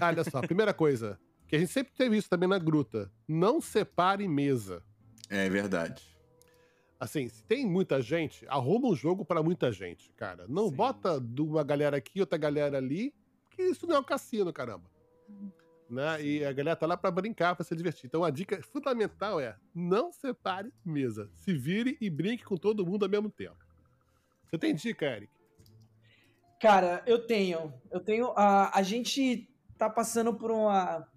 Olha só, primeira coisa, que a gente sempre teve isso também na gruta. Não separe mesa. É verdade. Assim, se tem muita gente, arruma um jogo pra muita gente, cara. Não Sim. bota de uma galera aqui, outra galera ali, que isso não é um cassino, caramba. Né? E a galera tá lá pra brincar, pra se divertir. Então a dica fundamental é: não separe mesa. Se vire e brinque com todo mundo ao mesmo tempo. Você tem dica, Eric? Cara, eu tenho. Eu tenho. A, a gente tá passando por uma.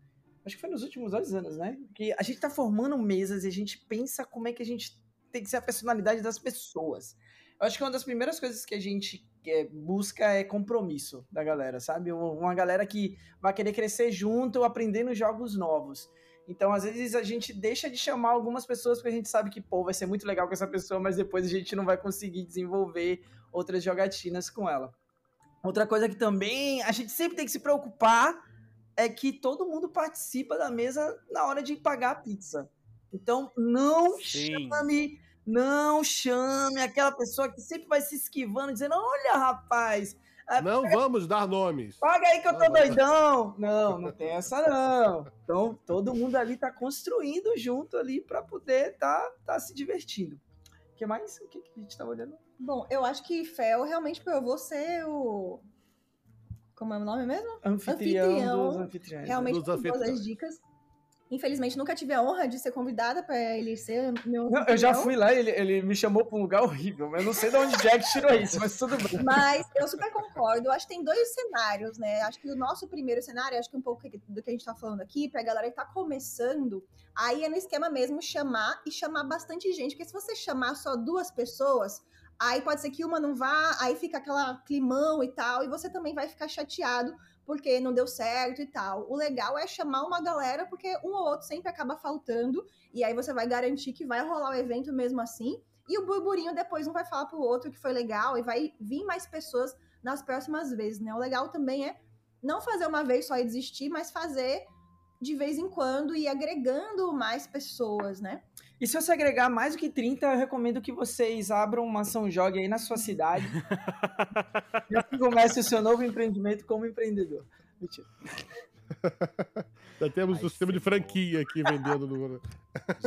Acho que foi nos últimos dois anos, né? Que a gente tá formando mesas e a gente pensa como é que a gente tem que ser a personalidade das pessoas. Eu acho que uma das primeiras coisas que a gente é, busca é compromisso da galera, sabe? Um- Uma galera que vai querer crescer junto, aprendendo jogos novos. Então, às vezes, a gente deixa de chamar algumas pessoas porque a gente sabe que, pô, vai ser muito legal com essa pessoa, mas depois a gente não vai conseguir desenvolver outras jogatinas com ela. Outra coisa que também a gente sempre tem que se preocupar é que todo mundo participa da mesa na hora de pagar a pizza. Então, não Sim. chame, não chame aquela pessoa que sempre vai se esquivando, dizendo: Olha, rapaz, Não vamos dar nomes. Paga aí que eu tô Não, não. doidão. Não, não tem essa não. Então, todo mundo ali tá construindo junto ali pra poder tá, tá se divertindo. O que mais? O que, que a gente tá olhando? Bom, eu acho que Fel realmente provou ser o. Como é o nome mesmo? Anfitrião, Anfitrião. dos anfitriões. Realmente Dos anfitriões. as dicas. Infelizmente, nunca tive a honra de ser convidada pra ele ser meu. Não, eu já fui lá e ele, ele me chamou pra um lugar horrível, mas eu não sei de onde Jack tirou isso, mas tudo bem. Mas eu super concordo. Acho que tem dois cenários, né? Acho que o nosso primeiro cenário, acho que um pouco do que a gente tá falando aqui, pra galera que tá começando, aí é no esquema mesmo chamar e chamar bastante gente. Porque se você chamar só duas pessoas, aí pode ser que uma não vá, aí fica aquela climão e tal, e você também vai ficar chateado porque não deu certo e tal. O legal é chamar uma galera, porque um ou outro sempre acaba faltando, e aí você vai garantir que vai rolar o evento mesmo assim. E o burburinho depois um vai falar pro outro que foi legal e vai vir mais pessoas nas próximas vezes, né? O legal também é não fazer uma vez só e desistir, mas fazer de vez em quando e agregando mais pessoas, né? E se você agregar mais do que 30, eu recomendo que vocês abram uma ação jogue aí na sua cidade. e assim comece o seu novo empreendimento como empreendedor. Mentira. Já temos Ai, o sistema de franquia aqui vendendo no.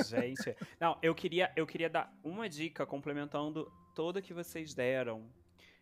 Gente, não, eu queria, eu queria dar uma dica complementando toda que vocês deram.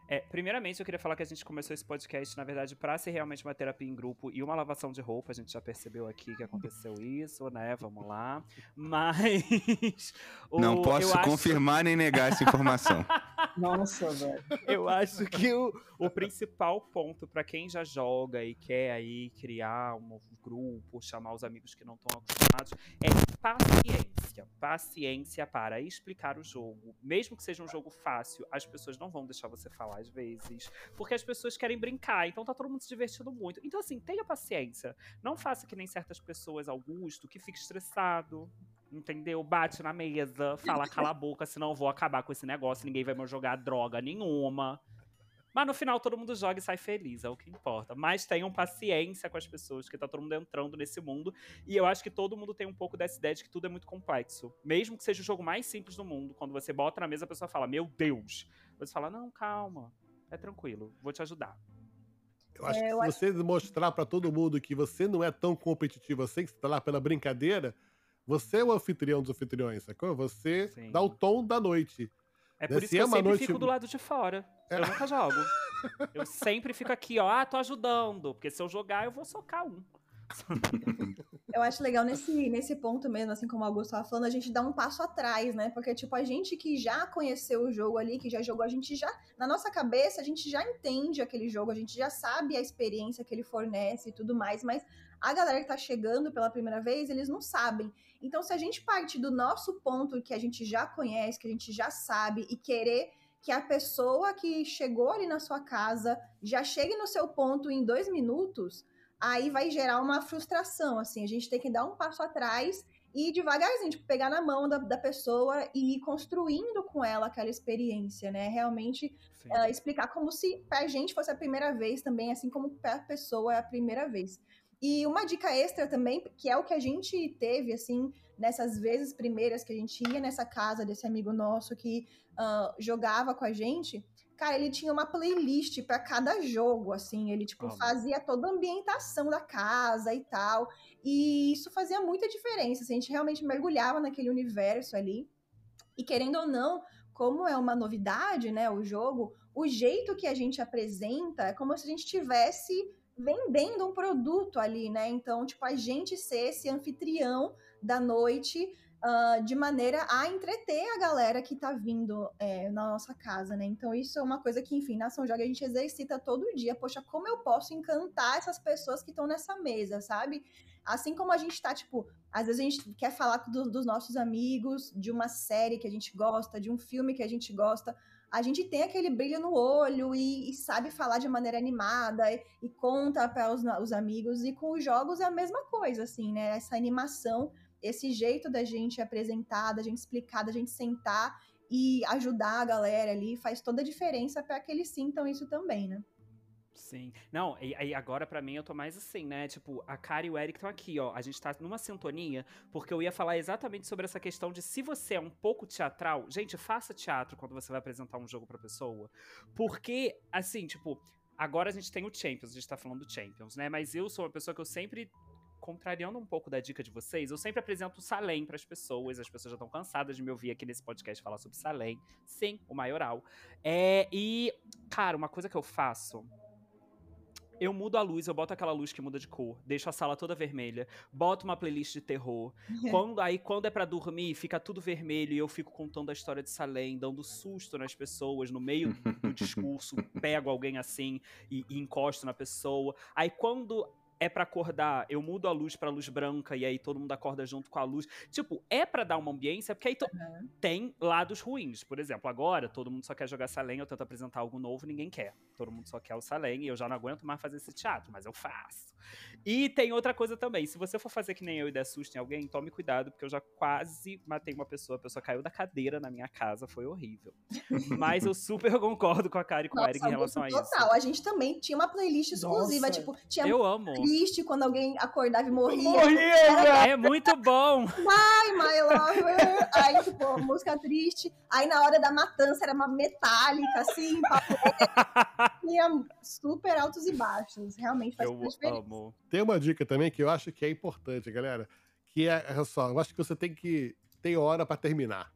É, primeiramente, eu queria falar que a gente começou esse podcast, na verdade, pra ser realmente uma terapia em grupo e uma lavação de roupa. A gente já percebeu aqui que aconteceu isso, né? Vamos lá. Mas. o- Não posso eu acho- confirmar nem negar essa informação. Nossa, velho. Eu acho que o, o principal ponto pra quem já joga e quer aí criar um novo grupo, chamar os amigos que não estão acostumados, é paciência. Paciência para explicar o jogo. Mesmo que seja um jogo fácil, as pessoas não vão deixar você falar às vezes, porque as pessoas querem brincar, então tá todo mundo se divertindo muito. Então assim, tenha paciência. Não faça que nem certas pessoas, Augusto, que fica estressado. Entendeu? Bate na mesa, fala cala a boca, senão eu vou acabar com esse negócio, ninguém vai me jogar droga nenhuma. Mas no final todo mundo joga e sai feliz, é o que importa. Mas tenham paciência com as pessoas, que tá todo mundo entrando nesse mundo. E eu acho que todo mundo tem um pouco dessa ideia de que tudo é muito complexo. Mesmo que seja o jogo mais simples do mundo, quando você bota na mesa, a pessoa fala, meu Deus. Você fala, não, calma, é tranquilo, vou te ajudar. Eu acho É, que eu se você mostrar pra todo mundo que você não é tão competitivo assim, que você tá lá pela brincadeira, você é o anfitrião dos anfitriões, sacou? Você Sim. dá o tom da noite. É por Deve isso que eu uma sempre noite- fico do lado de fora. É. Eu nunca jogo. Eu sempre fico aqui, ó, ah, tô ajudando. Porque se eu jogar, eu vou socar um. Eu acho legal nesse, nesse ponto mesmo, assim como o Augusto estava falando, a gente dá um passo atrás, né? Porque, tipo, a gente que já conheceu o jogo ali, que já jogou, a gente já, na nossa cabeça, a gente já entende aquele jogo, a gente já sabe a experiência que ele fornece e tudo mais, mas a galera que tá chegando pela primeira vez, eles não sabem. Então, se a gente parte do nosso ponto que a gente já conhece, que a gente já sabe, e querer que a pessoa que chegou ali na sua casa já chegue no seu ponto em dois minutos, aí vai gerar uma frustração, assim, a gente tem que dar um passo atrás e devagarzinho, tipo, pegar na mão da, da pessoa e ir construindo com ela aquela experiência, né? Realmente ela explicar como se pra gente fosse a primeira vez também, assim como pra pessoa é a primeira vez. E uma dica extra também, que é o que a gente teve, assim, nessas vezes primeiras que a gente ia nessa casa desse amigo nosso que ah, jogava com a gente, cara, ele tinha uma playlist pra cada jogo, assim, ele, tipo, Amo. fazia toda a ambientação da casa e tal, e isso fazia muita diferença, assim, a gente realmente mergulhava naquele universo ali, e querendo ou não, como é uma novidade, né, o jogo, o jeito que a gente apresenta é como se a gente tivesse vendendo um produto ali, né? Então, tipo, a gente ser esse anfitrião da noite ah, de maneira a entreter a galera que tá vindo é, na nossa casa, né? Então, isso é uma coisa que, enfim, na São Joga a gente exercita todo dia. Poxa, como eu posso encantar essas pessoas que estão nessa mesa, sabe? Assim como a gente tá, tipo, às vezes a gente quer falar do- dos nossos amigos, de uma série que a gente gosta, de um filme que a gente gosta. A gente tem aquele brilho no olho e, e sabe falar de maneira animada e, e conta para os, os amigos. E com os jogos é a mesma coisa, assim, né? Essa animação, esse jeito da gente apresentar, da gente explicar, da gente sentar e ajudar a galera ali faz toda a diferença para que eles sintam isso também, né? Sim. Não, e, e agora pra mim eu tô mais assim, né? Tipo, a Cara e o Eric estão aqui, ó. A gente tá numa sintonia, porque eu ia falar exatamente sobre essa questão de se você é um pouco teatral, gente, faça teatro quando você vai apresentar um jogo pra pessoa. Porque, assim, tipo, Agora a gente tem o Champions, a gente tá falando do Champions, né? Mas eu sou uma pessoa que eu sempre contrariando um pouco da dica de vocês, eu sempre apresento o Salem para as pessoas. As pessoas já estão cansadas de me ouvir aqui nesse podcast falar sobre Salem. Sim, o maioral. É, e, cara, uma coisa que eu faço eu mudo a luz, eu boto aquela luz que muda de cor, deixo a sala toda vermelha, boto uma playlist de terror. quando, aí, quando é para dormir, fica tudo vermelho e eu fico contando a história de Salem, dando susto nas pessoas, no meio do discurso, pego alguém assim e, e encosto na pessoa. Aí quando é para acordar, eu mudo a luz para luz branca e aí todo mundo acorda junto com a luz. Tipo, é para dar uma ambiência, porque aí uhum. tem lados ruins. Por exemplo, agora todo mundo só quer jogar Salem, eu tento apresentar algo novo, ninguém quer. Todo mundo só quer o Salem e eu já não aguento mais fazer esse teatro, mas eu faço. E tem outra coisa também, se você for fazer que nem eu e der susto em alguém, tome cuidado, porque eu já quase matei uma pessoa, a pessoa caiu da cadeira na minha casa, foi horrível. mas eu super concordo com a Kari e com o Eric em relação a isso. Total, a gente também tinha uma playlist exclusiva, Nossa. tipo, tinha eu amo triste quando alguém acordava e morria. Morria! É muito bom! Ai, my lover! Aí, tipo, música triste. Aí, na hora da matança, era uma metálica, assim, tinha super altos e baixos. Realmente faz eu diferença. Amo. Tem uma dica também que eu acho que é importante, galera. Que é, olha só, eu acho que você tem que ter hora para terminar.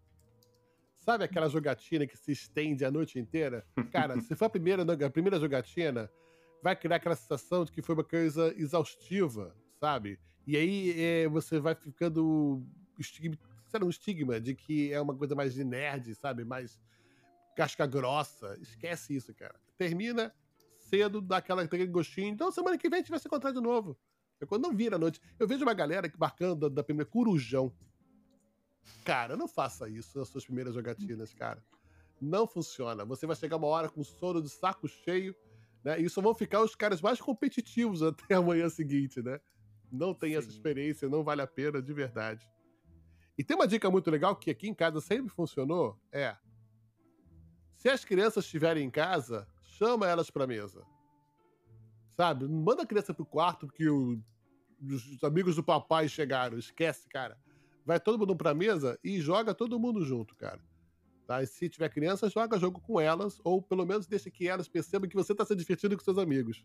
Sabe aquela jogatina que se estende a noite inteira? Cara, se for a primeira, a primeira jogatina, vai criar aquela sensação de que foi uma coisa exaustiva, sabe? E aí é, você vai ficando estigma, um estigma de que é uma coisa mais de nerd, sabe? Mais casca grossa. Esquece isso, cara. Termina cedo, dá aquela, aquele gostinho. Então, semana que vem a gente vai se encontrar de novo. É quando não vira a noite. Eu vejo uma galera marcando da, da primeira corujão. Cara, não faça isso nas suas primeiras jogatinas, cara. Não funciona. Você vai chegar uma hora com sono de saco cheio né? E só vão ficar os caras mais competitivos até a manhã seguinte, né? Não tem Sim. essa experiência, não vale a pena de verdade. E tem uma dica muito legal que aqui em casa sempre funcionou, é se as crianças estiverem em casa, chama elas para mesa. Sabe? Não manda a criança pro quarto porque o, os amigos do papai chegaram. Esquece, cara. Vai todo mundo pra mesa e joga todo mundo junto, cara. Tá? E se tiver criança, joga jogo com elas, ou pelo menos deixa que elas percebam que você está se divertindo com seus amigos.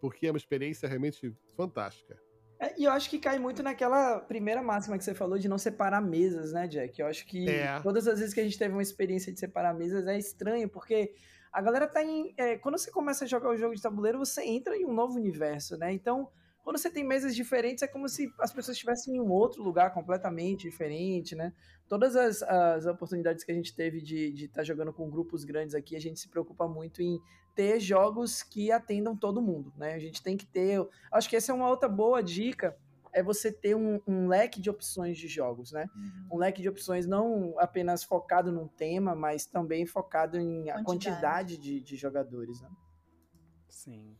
Porque é uma experiência realmente fantástica. É, e eu acho que cai muito naquela primeira máxima que você falou de não separar mesas, né, Jack? Eu acho que é. todas as vezes que a gente teve uma experiência de separar mesas é estranho, porque a galera tá em. É, quando você começa a jogar o jogo de tabuleiro, você entra em um novo universo, né? Então quando você tem mesas diferentes, é como se as pessoas estivessem em um outro lugar completamente diferente, né? Todas as, as oportunidades que a gente teve de estar tá jogando com grupos grandes aqui, a gente se preocupa muito em ter jogos que atendam todo mundo, né? A gente tem que ter. Acho que essa é uma outra boa dica é você ter um, um, leque de opções de jogos, né? Uhum. Um leque de opções não apenas focado num tema, mas também focado em quantidade, quantidade de, de, jogadores, né? Sim.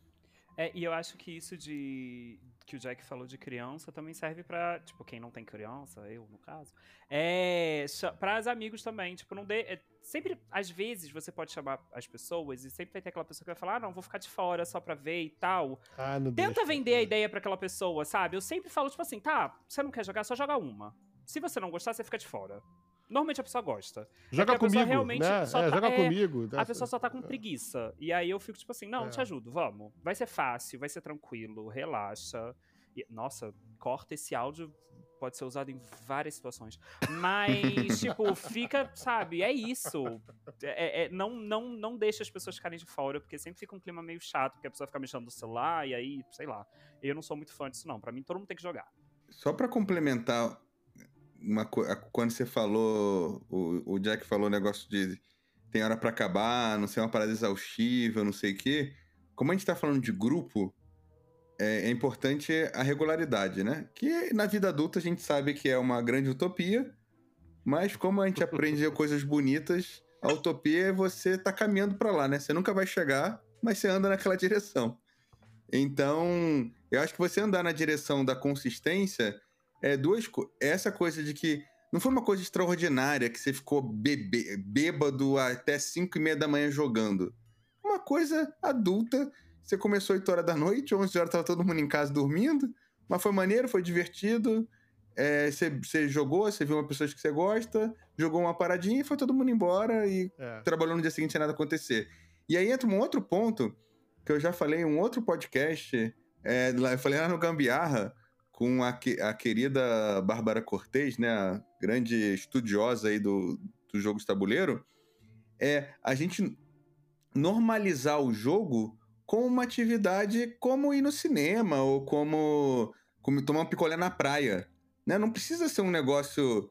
É, e eu acho que isso de que o Jack falou de criança também serve para tipo, quem não tem criança, eu no caso, é para os amigos também, tipo, não dê, é, sempre às vezes você pode chamar as pessoas e sempre vai ter aquela pessoa que vai falar: ah, "Não, vou ficar de fora só para ver e tal". Ah, Tenta deixa, vender a ideia para aquela pessoa, sabe? Eu sempre falo tipo assim: "Tá, você não quer jogar, só joga uma. Se você não gostar, você fica de fora". Normalmente a pessoa gosta. É joga é comigo, realmente né? Só é, tá, joga é, comigo. A pessoa só tá com preguiça. E aí eu fico tipo assim, não, é. te ajudo, vamos. Vai ser fácil, vai ser tranquilo, relaxa. E, nossa, corta esse áudio, pode ser usado em várias situações. Mas, tipo, fica, sabe, é isso. É, é, não, não, não deixa as pessoas ficarem de fora, porque sempre fica um clima meio chato, porque a pessoa fica mexendo no celular, e aí, sei lá. Eu não sou muito fã disso, não. Pra mim, todo mundo tem que jogar. Só para complementar uma quando você falou, o, o Jack falou o negócio de tem hora para acabar, não ser uma parada exaustiva, não sei o quê. Como a gente tá falando de grupo, é, é, importante a regularidade, né? Que na vida adulta a gente sabe que é uma grande utopia, mas como a gente aprende coisas bonitas, a utopia é você tá caminhando para lá, né? Você nunca vai chegar, mas você anda naquela direção. Então, eu acho que você andar na direção da consistência é duas essa coisa de que não foi uma coisa extraordinária que você ficou bebê, bêbado até 5 e meia da manhã jogando. Uma coisa adulta. Você começou 8 horas da noite, 11 horas tava todo mundo em casa dormindo. Mas foi maneiro, foi divertido. É, você, você jogou, você viu uma pessoa que você gosta, jogou uma paradinha e foi todo mundo embora e é. trabalhou no dia seguinte sem nada acontecer. E aí entra um outro ponto que eu já falei em um outro podcast, é, eu falei lá no Gambiarra, com a, a querida Bárbara Cortez, né, a grande estudiosa aí do, do jogo de tabuleiro, é a gente normalizar o jogo como uma atividade como ir no cinema ou como, como tomar um picolé na praia. Né? Não precisa ser um negócio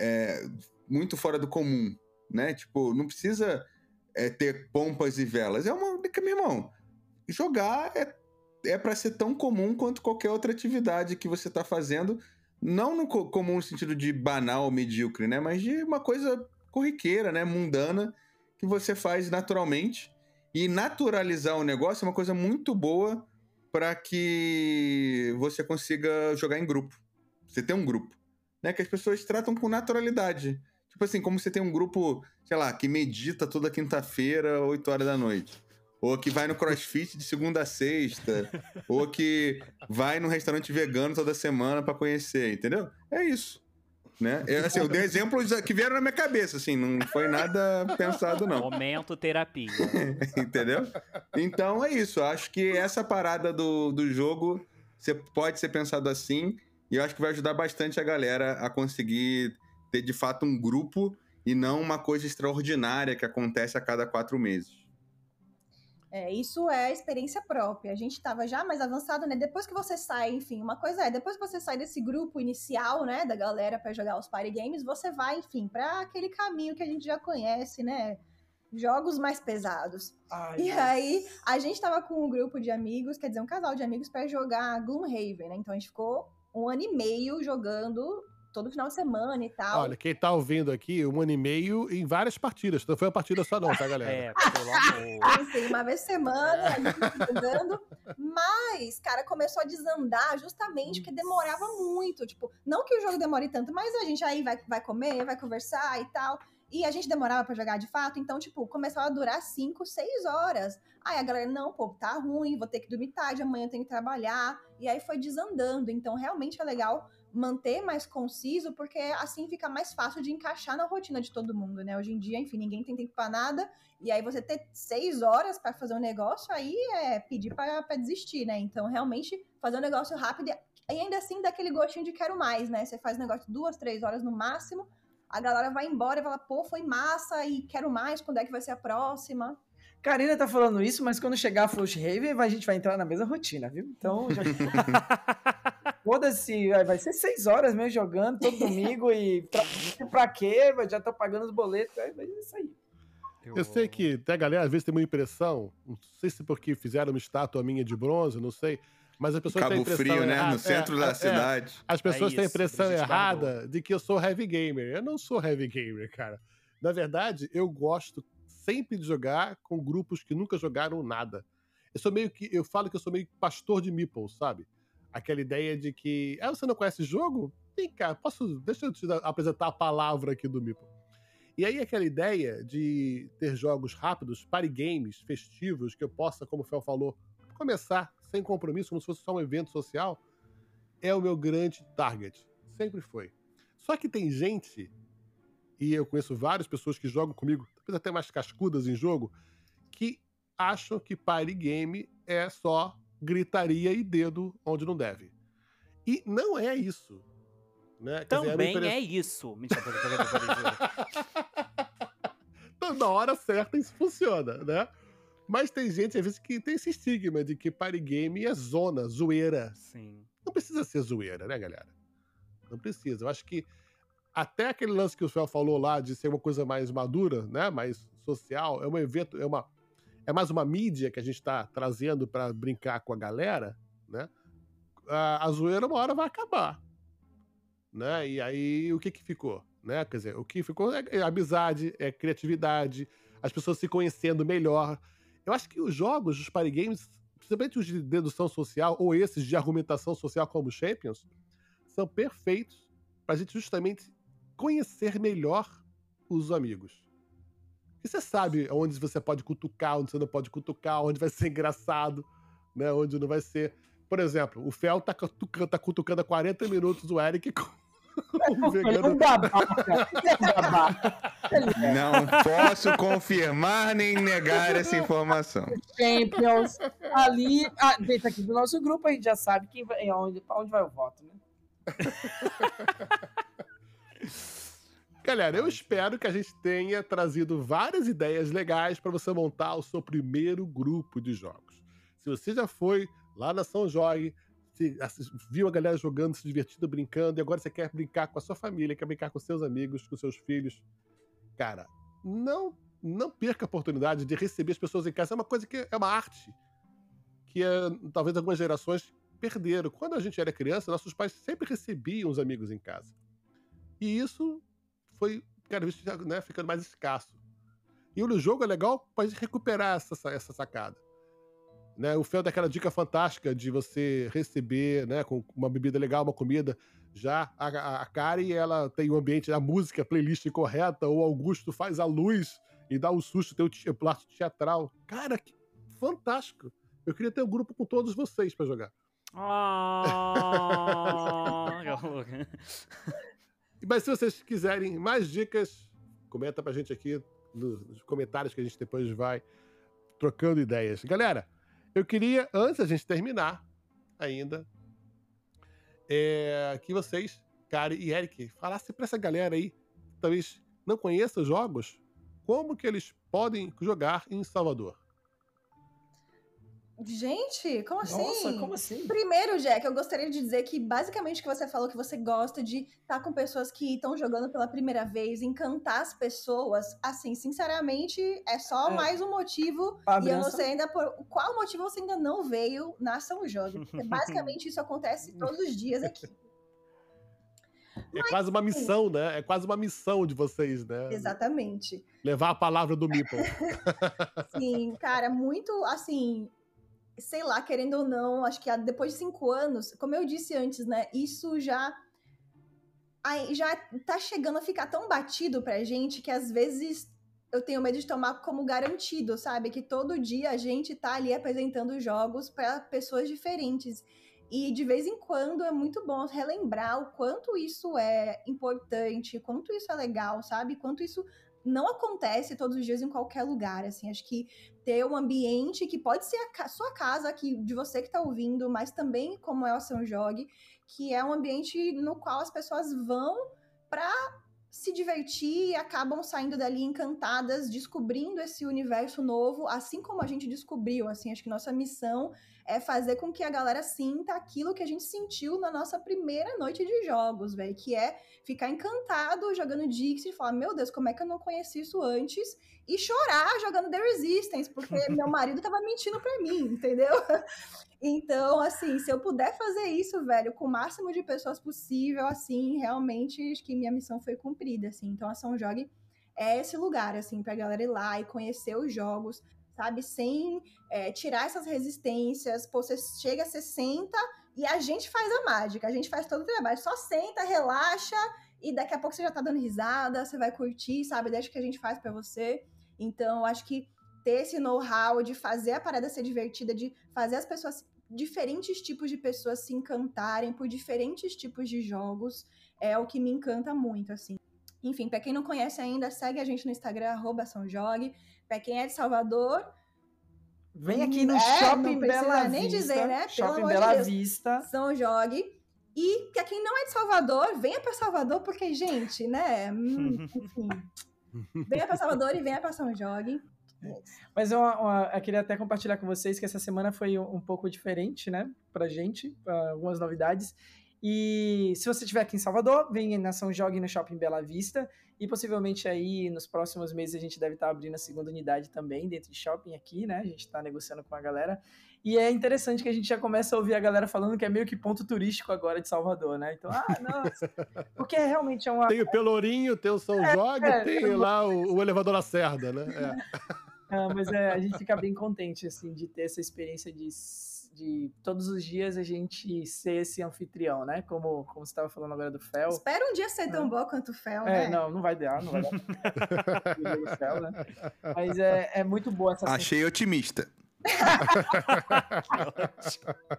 é, muito fora do comum, né? Tipo, não precisa é, ter pompas e velas. É uma... Meu irmão, jogar é, é para ser tão comum quanto qualquer outra atividade que você tá fazendo. Não no co- comum no sentido de banal, medíocre, né? Mas de uma coisa corriqueira, né? Mundana, que você faz naturalmente. E naturalizar o negócio é uma coisa muito boa para que você consiga jogar em grupo. Você tem um grupo, né? Que as pessoas tratam com naturalidade. Tipo assim, como você tem um grupo, sei lá, que medita toda quinta-feira, 8 horas da noite. Ou que vai no crossfit de segunda a sexta. ou que vai num restaurante vegano toda semana para conhecer, entendeu? É isso. Né? Eu, assim, eu dei exemplos que vieram na minha cabeça, assim, não foi nada pensado, não. Momento terapia. Entendeu? Então é isso. Acho que essa parada do, do jogo você pode ser pensado assim. E eu acho que vai ajudar bastante a galera a conseguir ter de fato um grupo e não uma coisa extraordinária que acontece a cada quatro meses. É, isso é experiência própria. A gente estava já mais avançado, né? Depois que você sai, enfim, uma coisa é, depois que você sai desse grupo inicial, né, da galera para jogar os party games, você vai, enfim, para aquele caminho que a gente já conhece, né? Jogos mais pesados. Ai, E Deus. aí, a gente tava com um grupo de amigos, quer dizer, um casal de amigos para jogar Gloomhaven, né? Então a gente ficou um ano e meio jogando todo final de semana e tal. Olha, quem tá ouvindo aqui, um ano e meio em várias partidas. Não foi uma partida só, não, tá, galera? É, pelo amor. Pensei uma vez por semana, a gente foi jogando. Mas, cara, começou a desandar justamente porque demorava muito. Tipo, não que o jogo demore tanto, mas a gente aí vai, vai comer, vai conversar e tal. E a gente demorava pra jogar de fato, então, tipo, começava a durar 5, 6 horas. Aí a galera, não, pô, tá ruim, vou ter que dormir tarde, amanhã eu tenho que trabalhar. E aí foi desandando. Então, realmente é legal manter mais conciso, porque assim fica mais fácil de encaixar na rotina de todo mundo, né? Hoje em dia, enfim, ninguém tem tempo pra nada. E aí você ter seis horas pra fazer um negócio, aí é pedir pra pra desistir, né? Então, realmente, fazer um negócio rápido e ainda assim dá aquele gostinho de quero mais, né? Você faz um negócio duas, três horas no máximo, a galera vai embora e fala, pô, foi massa e quero mais, quando é que vai ser a próxima? Karina tá falando isso, mas quando chegar a Flushhaven, a gente vai entrar na mesma rotina, viu? Então, já... Foda-se, vai vai ser seis horas mesmo jogando todo domingo e pra, pra quê? Já tô pagando os boletos, aí vai isso aí. Eu sei que até a galera às vezes tem uma impressão, não sei se porque fizeram uma estátua minha de bronze, não sei, mas as pessoas têm a Cabo impressão Frio, né? errada- No centro é, da é, cidade. As pessoas têm a impressão errada de que eu sou heavy gamer. Eu não sou heavy gamer, cara. Na verdade, eu gosto sempre de jogar com grupos que nunca jogaram nada. Eu sou meio que. Eu falo que eu sou meio pastor de meeples, sabe? Aquela ideia de que. Ah, você não conhece jogo? Vem cá, posso. Deixa eu te apresentar a palavra aqui do Meeple. E aí, aquela ideia de ter jogos rápidos, party games, festivos, que eu possa, como o Fel falou, começar sem compromisso, como se fosse só um evento social, é o meu grande target. Sempre foi. Só que tem gente, e eu conheço várias pessoas que jogam comigo, talvez até mais cascudas em jogo, que acham que party game é só gritaria e dedo onde não deve. E não é isso. Né? Quer dizer, Também impre- é isso. Mentira, Então, na hora certa isso funciona, né? Mas tem gente, às vezes, que tem esse estigma de que party game é zona, zoeira. Sim. Não precisa ser zoeira, né, galera? Não precisa. Eu acho que até aquele lance que o Fel falou lá de ser uma coisa mais madura, né? Mais social, é um evento, é uma. É mais uma mídia que a gente está trazendo para brincar com a galera, né? A, a zoeira uma hora vai acabar. Né? E aí o que que ficou? Né? Quer dizer, o que ficou é, é amizade, é criatividade, as pessoas se conhecendo melhor. Eu acho que os jogos, os party games, principalmente os de dedução social ou esses de argumentação social como Champions, são perfeitos para a gente justamente conhecer melhor os amigos. E você sabe onde você pode cutucar, onde você não pode cutucar, onde vai ser engraçado, né? onde não vai ser. Por exemplo, o Fel tá cutucando, tá cutucando há 40 minutos o Eric com um é vegano. um babaca. Ele é um babaca. Não posso confirmar nem negar essa informação. Champions. Ali, ah, dentro aqui do nosso grupo, a gente já sabe quem vai, onde, pra onde vai o voto, né? Galera, eu espero que a gente tenha trazido várias ideias legais para você montar o seu primeiro grupo de jogos. Se você já foi lá na São Jorge, viu a galera jogando, se divertindo, brincando, e agora você quer brincar com a sua família, quer brincar com seus amigos, com seus filhos, cara, não não perca a oportunidade de receber as pessoas em casa. É uma coisa que é uma arte que é, talvez algumas gerações perderam. Quando a gente era criança, nossos pais sempre recebiam os amigos em casa. E isso foi cada vez né, ficando mais escasso. E o jogo é legal para gente recuperar essa, essa sacada. Né, o Fel daquela dica fantástica de você receber né, com uma bebida legal, uma comida. Já a, a, a Kari, ela tem o ambiente, a música, a playlist correta, ou Augusto faz a luz e dá um susto, tem o plato teatral. Cara, que fantástico! Eu queria ter um grupo com todos vocês para jogar. Ah, Mas se vocês quiserem mais dicas, comenta pra gente aqui no- nos comentários que a gente depois vai trocando ideias. Galera, eu queria, antes da gente terminar ainda, é, que vocês, Kari e Eric, falassem pra essa galera aí, que talvez não conheça os jogos, como que eles podem jogar em Salvador. Gente, como assim? Nossa, como assim? Primeiro, Jack, eu gostaria de dizer que basicamente o que você falou que você gosta de estar com pessoas que estão jogando pela primeira vez, encantar as pessoas, assim, sinceramente, é só É. mais um motivo. Pra E eu não sei ainda por qual motivo você ainda não veio na São Jorge. Porque basicamente isso acontece todos os dias aqui. É quase uma missão, né? É quase uma missão de vocês, né? Exatamente. Levar a palavra do Meeple. Sim, cara, muito assim. Sei lá, querendo ou não, acho que depois de cinco anos, como eu disse antes, né? Isso já. já tá chegando a ficar tão batido pra gente que às vezes eu tenho medo de tomar como garantido, sabe? Que todo dia a gente tá ali apresentando jogos para pessoas diferentes. E de vez em quando é muito bom relembrar o quanto isso é importante, quanto isso é legal, sabe? Quanto isso não acontece todos os dias em qualquer lugar, assim. Acho que ter um ambiente que pode ser a sua casa aqui, de você que tá ouvindo, mas também como é o São Jogue, que é um ambiente no qual as pessoas vão pra se divertir e acabam saindo dali encantadas, descobrindo esse universo novo, assim como a gente descobriu, assim, acho que nossa missão é fazer com que a galera sinta aquilo que a gente sentiu na nossa primeira noite de jogos, velho, que é ficar encantado jogando Dixie e falar, meu Deus, como é que eu não conheci isso antes? E chorar jogando The Resistance, porque meu marido tava mentindo pra mim, entendeu? Então, assim, se eu puder fazer isso, velho, com o máximo de pessoas possível, assim, realmente acho que minha missão foi cumprida, assim. Então, a São Jogue é esse lugar, assim, pra galera ir lá e conhecer os jogos, sabe? Sem é, tirar essas resistências. Pô, você chega, você senta e a gente faz a mágica, a gente faz todo o trabalho. Só senta, relaxa e daqui a pouco você já tá dando risada, você vai curtir, sabe? Deixa que a gente faz pra você. Então, acho que ter esse know-how de fazer a parada ser divertida, de fazer as pessoas, diferentes tipos de pessoas se encantarem por diferentes tipos de jogos, é o que me encanta muito, assim. Enfim, pra quem não conhece ainda, segue a gente no Instagram, arroba São Jogue. Pra quem é de Salvador, Vem aqui no É, Shopping não Bela nem Vista. dizer, né? Shopping de Bela Deus. Vista. São Jogue. E pra quem não é de Salvador, venha pra Salvador, porque, gente, né? hum, enfim. venha pra Salvador e venha pra São Jogue. Mas uma- uma- eu queria até compartilhar com vocês que essa semana foi um, um pouco diferente, né? Pra gente, pra algumas novidades. E se você estiver aqui em Salvador, venha na São Jogue no Shopping Bela Vista. E possivelmente aí nos próximos meses a gente deve estar abrindo a segunda unidade também dentro de shopping aqui, né? A gente está negociando com a galera. E é interessante que a gente já começa a ouvir a galera falando que é meio que ponto turístico agora de Salvador, né? Então, ah, nossa. Porque realmente é uma. Tem o Pelourinho, tem o São Jogue, é, tem é. lá o, o elevador Lacerda, né? É. Ah, mas é, a gente fica bem contente, assim, de ter essa experiência de, de todos os dias a gente ser esse anfitrião, né? Como, como você estava falando agora do Fel. Espero um dia ser tão bom quanto o Fel, É, né? não, não vai dar, não vai dar. Fel, né? Mas é, é muito boa essa Achei otimista.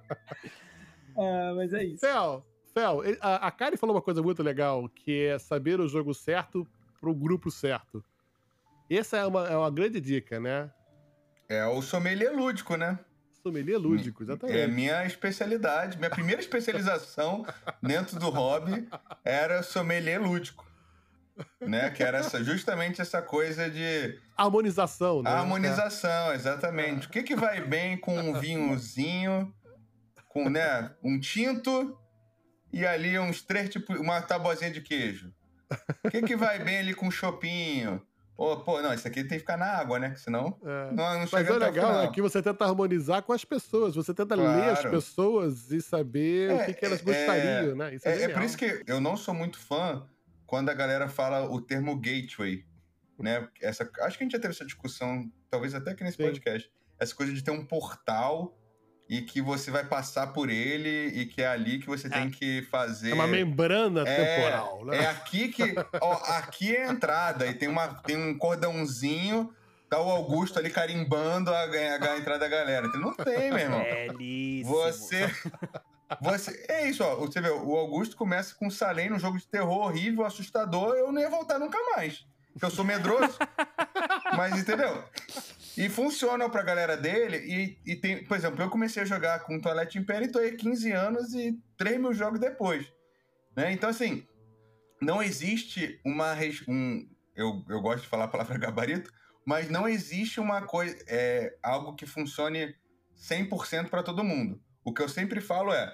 Ah, mas é isso. Fel, Fel, a, a Kari falou uma coisa muito legal, que é saber o jogo certo pro grupo certo. Essa é uma, é uma grande dica, né? É o sommelier lúdico, né? Sommelier lúdico, exatamente. É minha especialidade. Minha primeira especialização dentro do hobby era sommelier lúdico. Né? Que era essa, justamente essa coisa de. Harmonização, né? Harmonização, exatamente. O que, que vai bem com um vinhozinho, com né, um tinto e ali uns três tipos. Uma tabuazinha de queijo? O que, que vai bem ali com um chopinho? Oh, pô, não, isso aqui tem que ficar na água, né? Senão É. não, não Mas chega é até o legal final. é que você tenta harmonizar com as pessoas, você tenta ler as Claro. pessoas e saber É, o que, que elas é, gostariam, né? É, É, é por isso que eu não sou muito fã quando a galera fala o termo gateway, né? Essa, acho que a gente já teve essa discussão, talvez até aqui nesse Sim. podcast. Essa coisa de ter um portal e que você vai passar por ele e que é ali que você tem que fazer. É uma membrana É, temporal, né? É aqui que. Ó, aqui é a entrada e tem, uma, tem um cordãozinho. Tá o Augusto ali carimbando a, a- a entrada da galera. Não tem, meu irmão. Belíssimo. Você. Você. É isso, ó. Você vê, o Augusto começa com Salem num jogo de terror horrível, assustador. Eu não ia voltar nunca mais. Porque eu sou medroso. Mas entendeu? E funciona pra galera dele. E, e tem, por exemplo, eu comecei a jogar com Toilette Império e tô aí 15 anos e 3 mil jogos depois. Né? Então, assim, não existe uma. Um, eu, eu gosto de falar a palavra gabarito, mas não existe uma coisa. É, algo que funcione 100% para todo mundo. O que eu sempre falo é: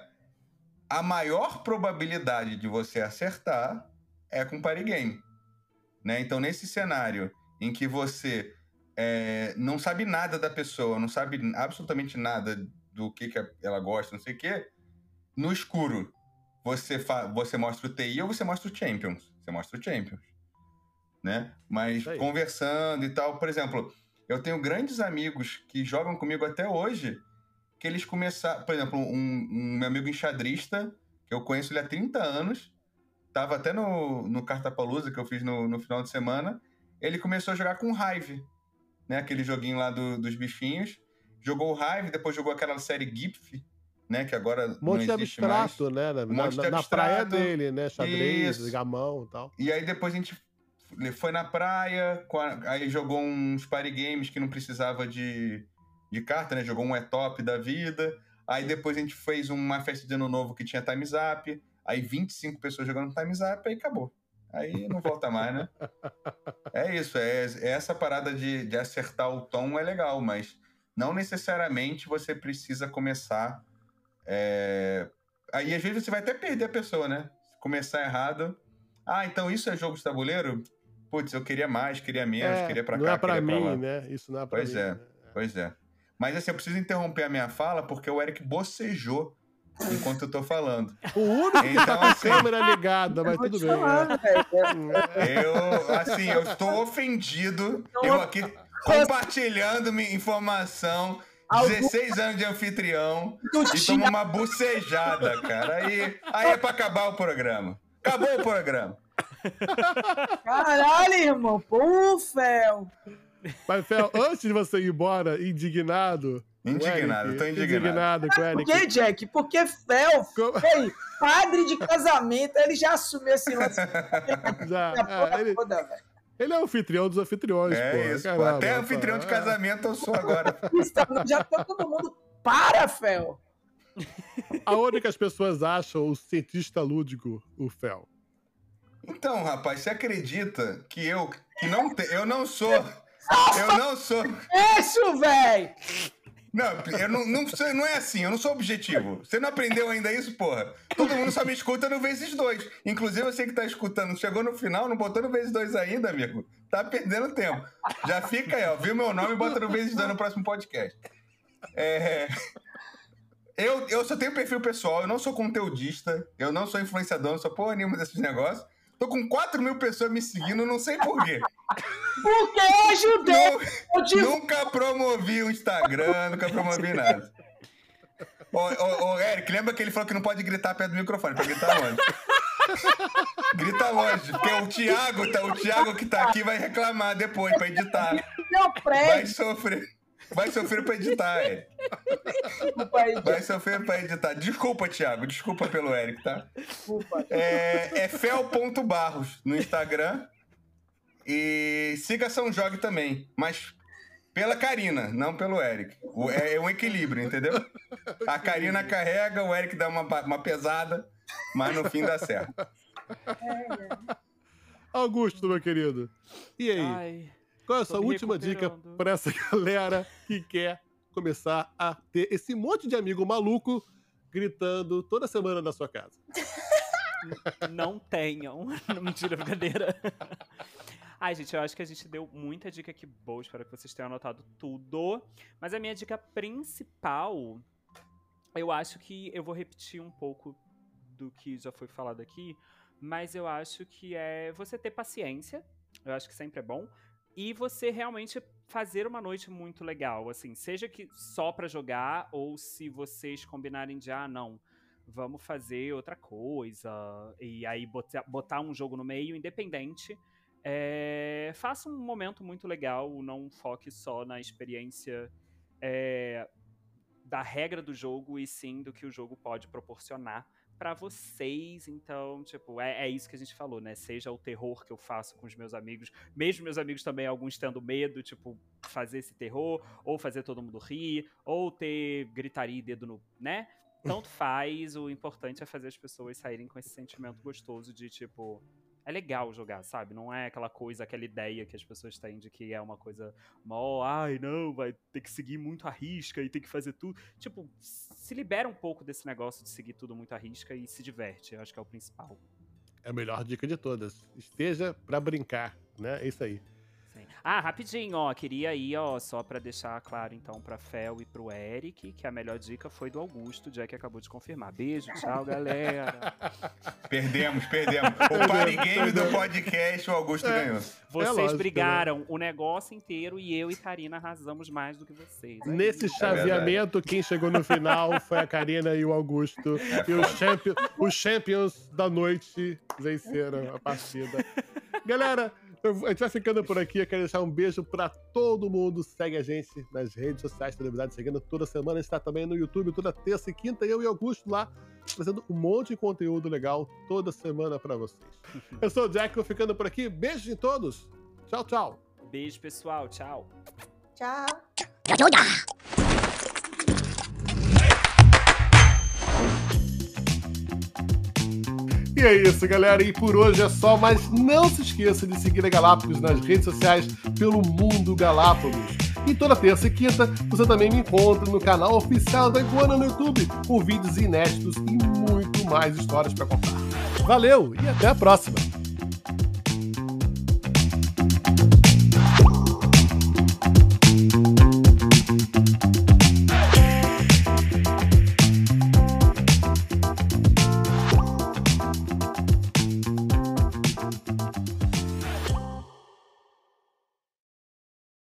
a maior probabilidade de você acertar é com party game. Né? Então, nesse cenário em que você é, não sabe nada da pessoa, não sabe absolutamente nada do que, que ela gosta, não sei o quê, no escuro, você, você mostra o TI ou você mostra o Champions? Você mostra o Champions. Né? Mas aí. conversando e tal, por exemplo, eu tenho grandes amigos que jogam comigo até hoje, que eles começaram. Por exemplo, um, um meu amigo enxadrista, que eu conheço ele há 30 anos, tava até no, no Cartapalusa que eu fiz no, no final de semana. Ele começou a jogar com Hive, né? Aquele joguinho lá do- dos bichinhos. Jogou o Hive, depois jogou aquela série GIF, né? Que agora Um monte de existe mais. abstrato, né? Na, Um monte na- de na praia abstrato. dele, né? Xadrez, Isso. gamão e tal. E aí depois a gente foi na praia, aí jogou uns party games que não precisava de, de carta, né? Jogou um E-Top da vida. Aí depois a gente fez uma festa de ano novo que tinha Time Zap. Aí 25 pessoas jogando Time Zap, aí acabou. Aí não volta mais, né? É isso, é, é essa parada de, de acertar o tom é legal, mas não necessariamente você precisa começar. é, Aí às vezes você vai até perder a pessoa, né? Se começar errado. Ah, então isso é jogo de tabuleiro? Putz, eu queria mais, queria menos, É, queria pra não cá, é pra queria pra mim, lá. né? Isso não é pra Pois mim. é. né? Pois é. Mas assim, eu preciso interromper a minha fala porque o Eric bocejou enquanto eu tô falando. O único que tá Então, com a assim, câmera ligada, mas tudo bem. falar, né? Eu, assim, eu estou ofendido. Eu aqui compartilhando minha informação. 16 anos de anfitrião e toma uma bucejada, cara. Aí, aí é pra acabar o programa. Acabou o programa. Caralho, irmão. Pô, Fel. Mas, Fel, antes de você ir embora, indignado. Indignado, Eric, tô indignado. Indignado com Por que, Jack? Porque Fel, ei, padre de casamento, ele já assumiu esse lance. Já, é, ele, toda, ele é o anfitrião dos anfitriões, É pô. isso, pô. caramba, Até pô. anfitrião de casamento eu sou agora. Já tá todo mundo. Para, Fel. Aonde que as pessoas acham o cientista lúdico, o Fel? Então, rapaz, você acredita que eu que não te, eu não sou eu não sou Isso, velho. Não, eu não, não, não é assim, eu não sou objetivo. Você não aprendeu ainda isso, porra? Todo mundo só me escuta no vezes dois. Inclusive você que tá escutando, chegou no final, não botou no vezes dois ainda, amigo. Tá perdendo tempo. Já fica aí, ó. Viu meu nome e bota no vezes dois no próximo podcast. É, Eu, eu só tenho perfil pessoal, eu não sou conteudista, eu não sou influenciador, não sou porra nenhuma desses negócios. Tô com 4 mil pessoas me seguindo, não sei porquê. Porque eu ajudei. Eu te Nunca promovi o Instagram, nunca promovi nada. Ô, ô, ô, Eric, lembra que ele falou que não pode gritar perto do microfone, pra gritar longe. Grita longe, porque o Thiago, tá, o Thiago que tá aqui vai reclamar depois pra editar. meu Vai sofrer. Vai sofrer pra editar, Eric. Vai sofrer pra editar. Desculpa, Thiago. Desculpa pelo Eric, tá? Desculpa. É, é fel.barros no Instagram. E siga São Jogue também, mas pela Karina, não pelo Eric. O- É, é um equilíbrio, entendeu? A Karina carrega, o Eric dá uma, uma pesada, mas no fim dá certo. Augusto, meu querido. E aí? Ai, Qual é a sua última dica para essa galera que quer começar a ter esse monte de amigo maluco gritando toda semana na sua casa? não tenham. Não, Mentira, brincadeira. Ai, gente, eu acho que a gente deu muita dica aqui boa. Espero que vocês tenham anotado tudo. Mas a minha dica principal, eu acho que eu vou repetir um pouco do que já foi falado aqui. Mas eu acho que é você ter paciência. Eu acho que sempre é bom. E você realmente fazer uma noite muito legal. Assim, seja que só pra jogar, ou se vocês combinarem de, ah, não vamos fazer outra coisa. E aí botar, botar um jogo no meio, independente. É, faça um momento muito legal, não foque só na experiência é, da regra do jogo e sim do que o jogo pode proporcionar pra vocês. Então, tipo, é, é isso que a gente falou, né? Seja o terror que eu faço com os meus amigos, mesmo meus amigos também, alguns tendo medo, tipo, fazer esse terror, ou fazer todo mundo rir, ou ter gritaria e dedo no, né? Tanto faz, o importante é fazer as pessoas saírem com esse sentimento gostoso de tipo. É legal jogar, sabe? Não é aquela coisa, aquela ideia que as pessoas têm de que é uma coisa mó, ai não, vai ter que seguir muito a risca e tem que fazer tudo. Tipo, se libera um pouco desse negócio de seguir tudo muito à risca e se diverte. Eu acho que é o principal. É a melhor dica de todas. Esteja pra brincar, né? É isso aí. Sim. Ah, rapidinho, ó. Queria ir, ó, só pra deixar claro, então, pra Fel e pro Eric, que a melhor dica foi do Augusto, o Jack acabou de confirmar. Beijo, tchau, galera. Perdemos, perdemos. O party game do podcast, o Augusto ganhou. Vocês lógico, brigaram o negócio inteiro e eu e Karina arrasamos mais do que vocês. É Nesse isso. chaveamento, quem chegou no final foi a Karina e o Augusto. e os, champion- os champions da noite venceram a partida. Galera, a gente vai ficando por aqui. Eu quero deixar um beijo pra todo mundo. Segue a gente nas redes sociais, televisões, seguindo toda semana. A gente tá também no YouTube toda terça e quinta. Eu e Augusto lá, trazendo um monte de conteúdo legal toda semana pra vocês. Eu sou o Jack, vou ficando por aqui. Beijo em todos. Tchau, tchau. Beijo, pessoal. Tchau. Tchau. E é isso, galera. E por hoje é só, mas não se esqueça de seguir a Galápagos nas redes sociais pelo Mundo Galápagos. E toda terça e quinta você também me encontra no canal oficial da Iguana no YouTube, com vídeos inéditos e muito mais histórias para contar. Valeu e até a próxima!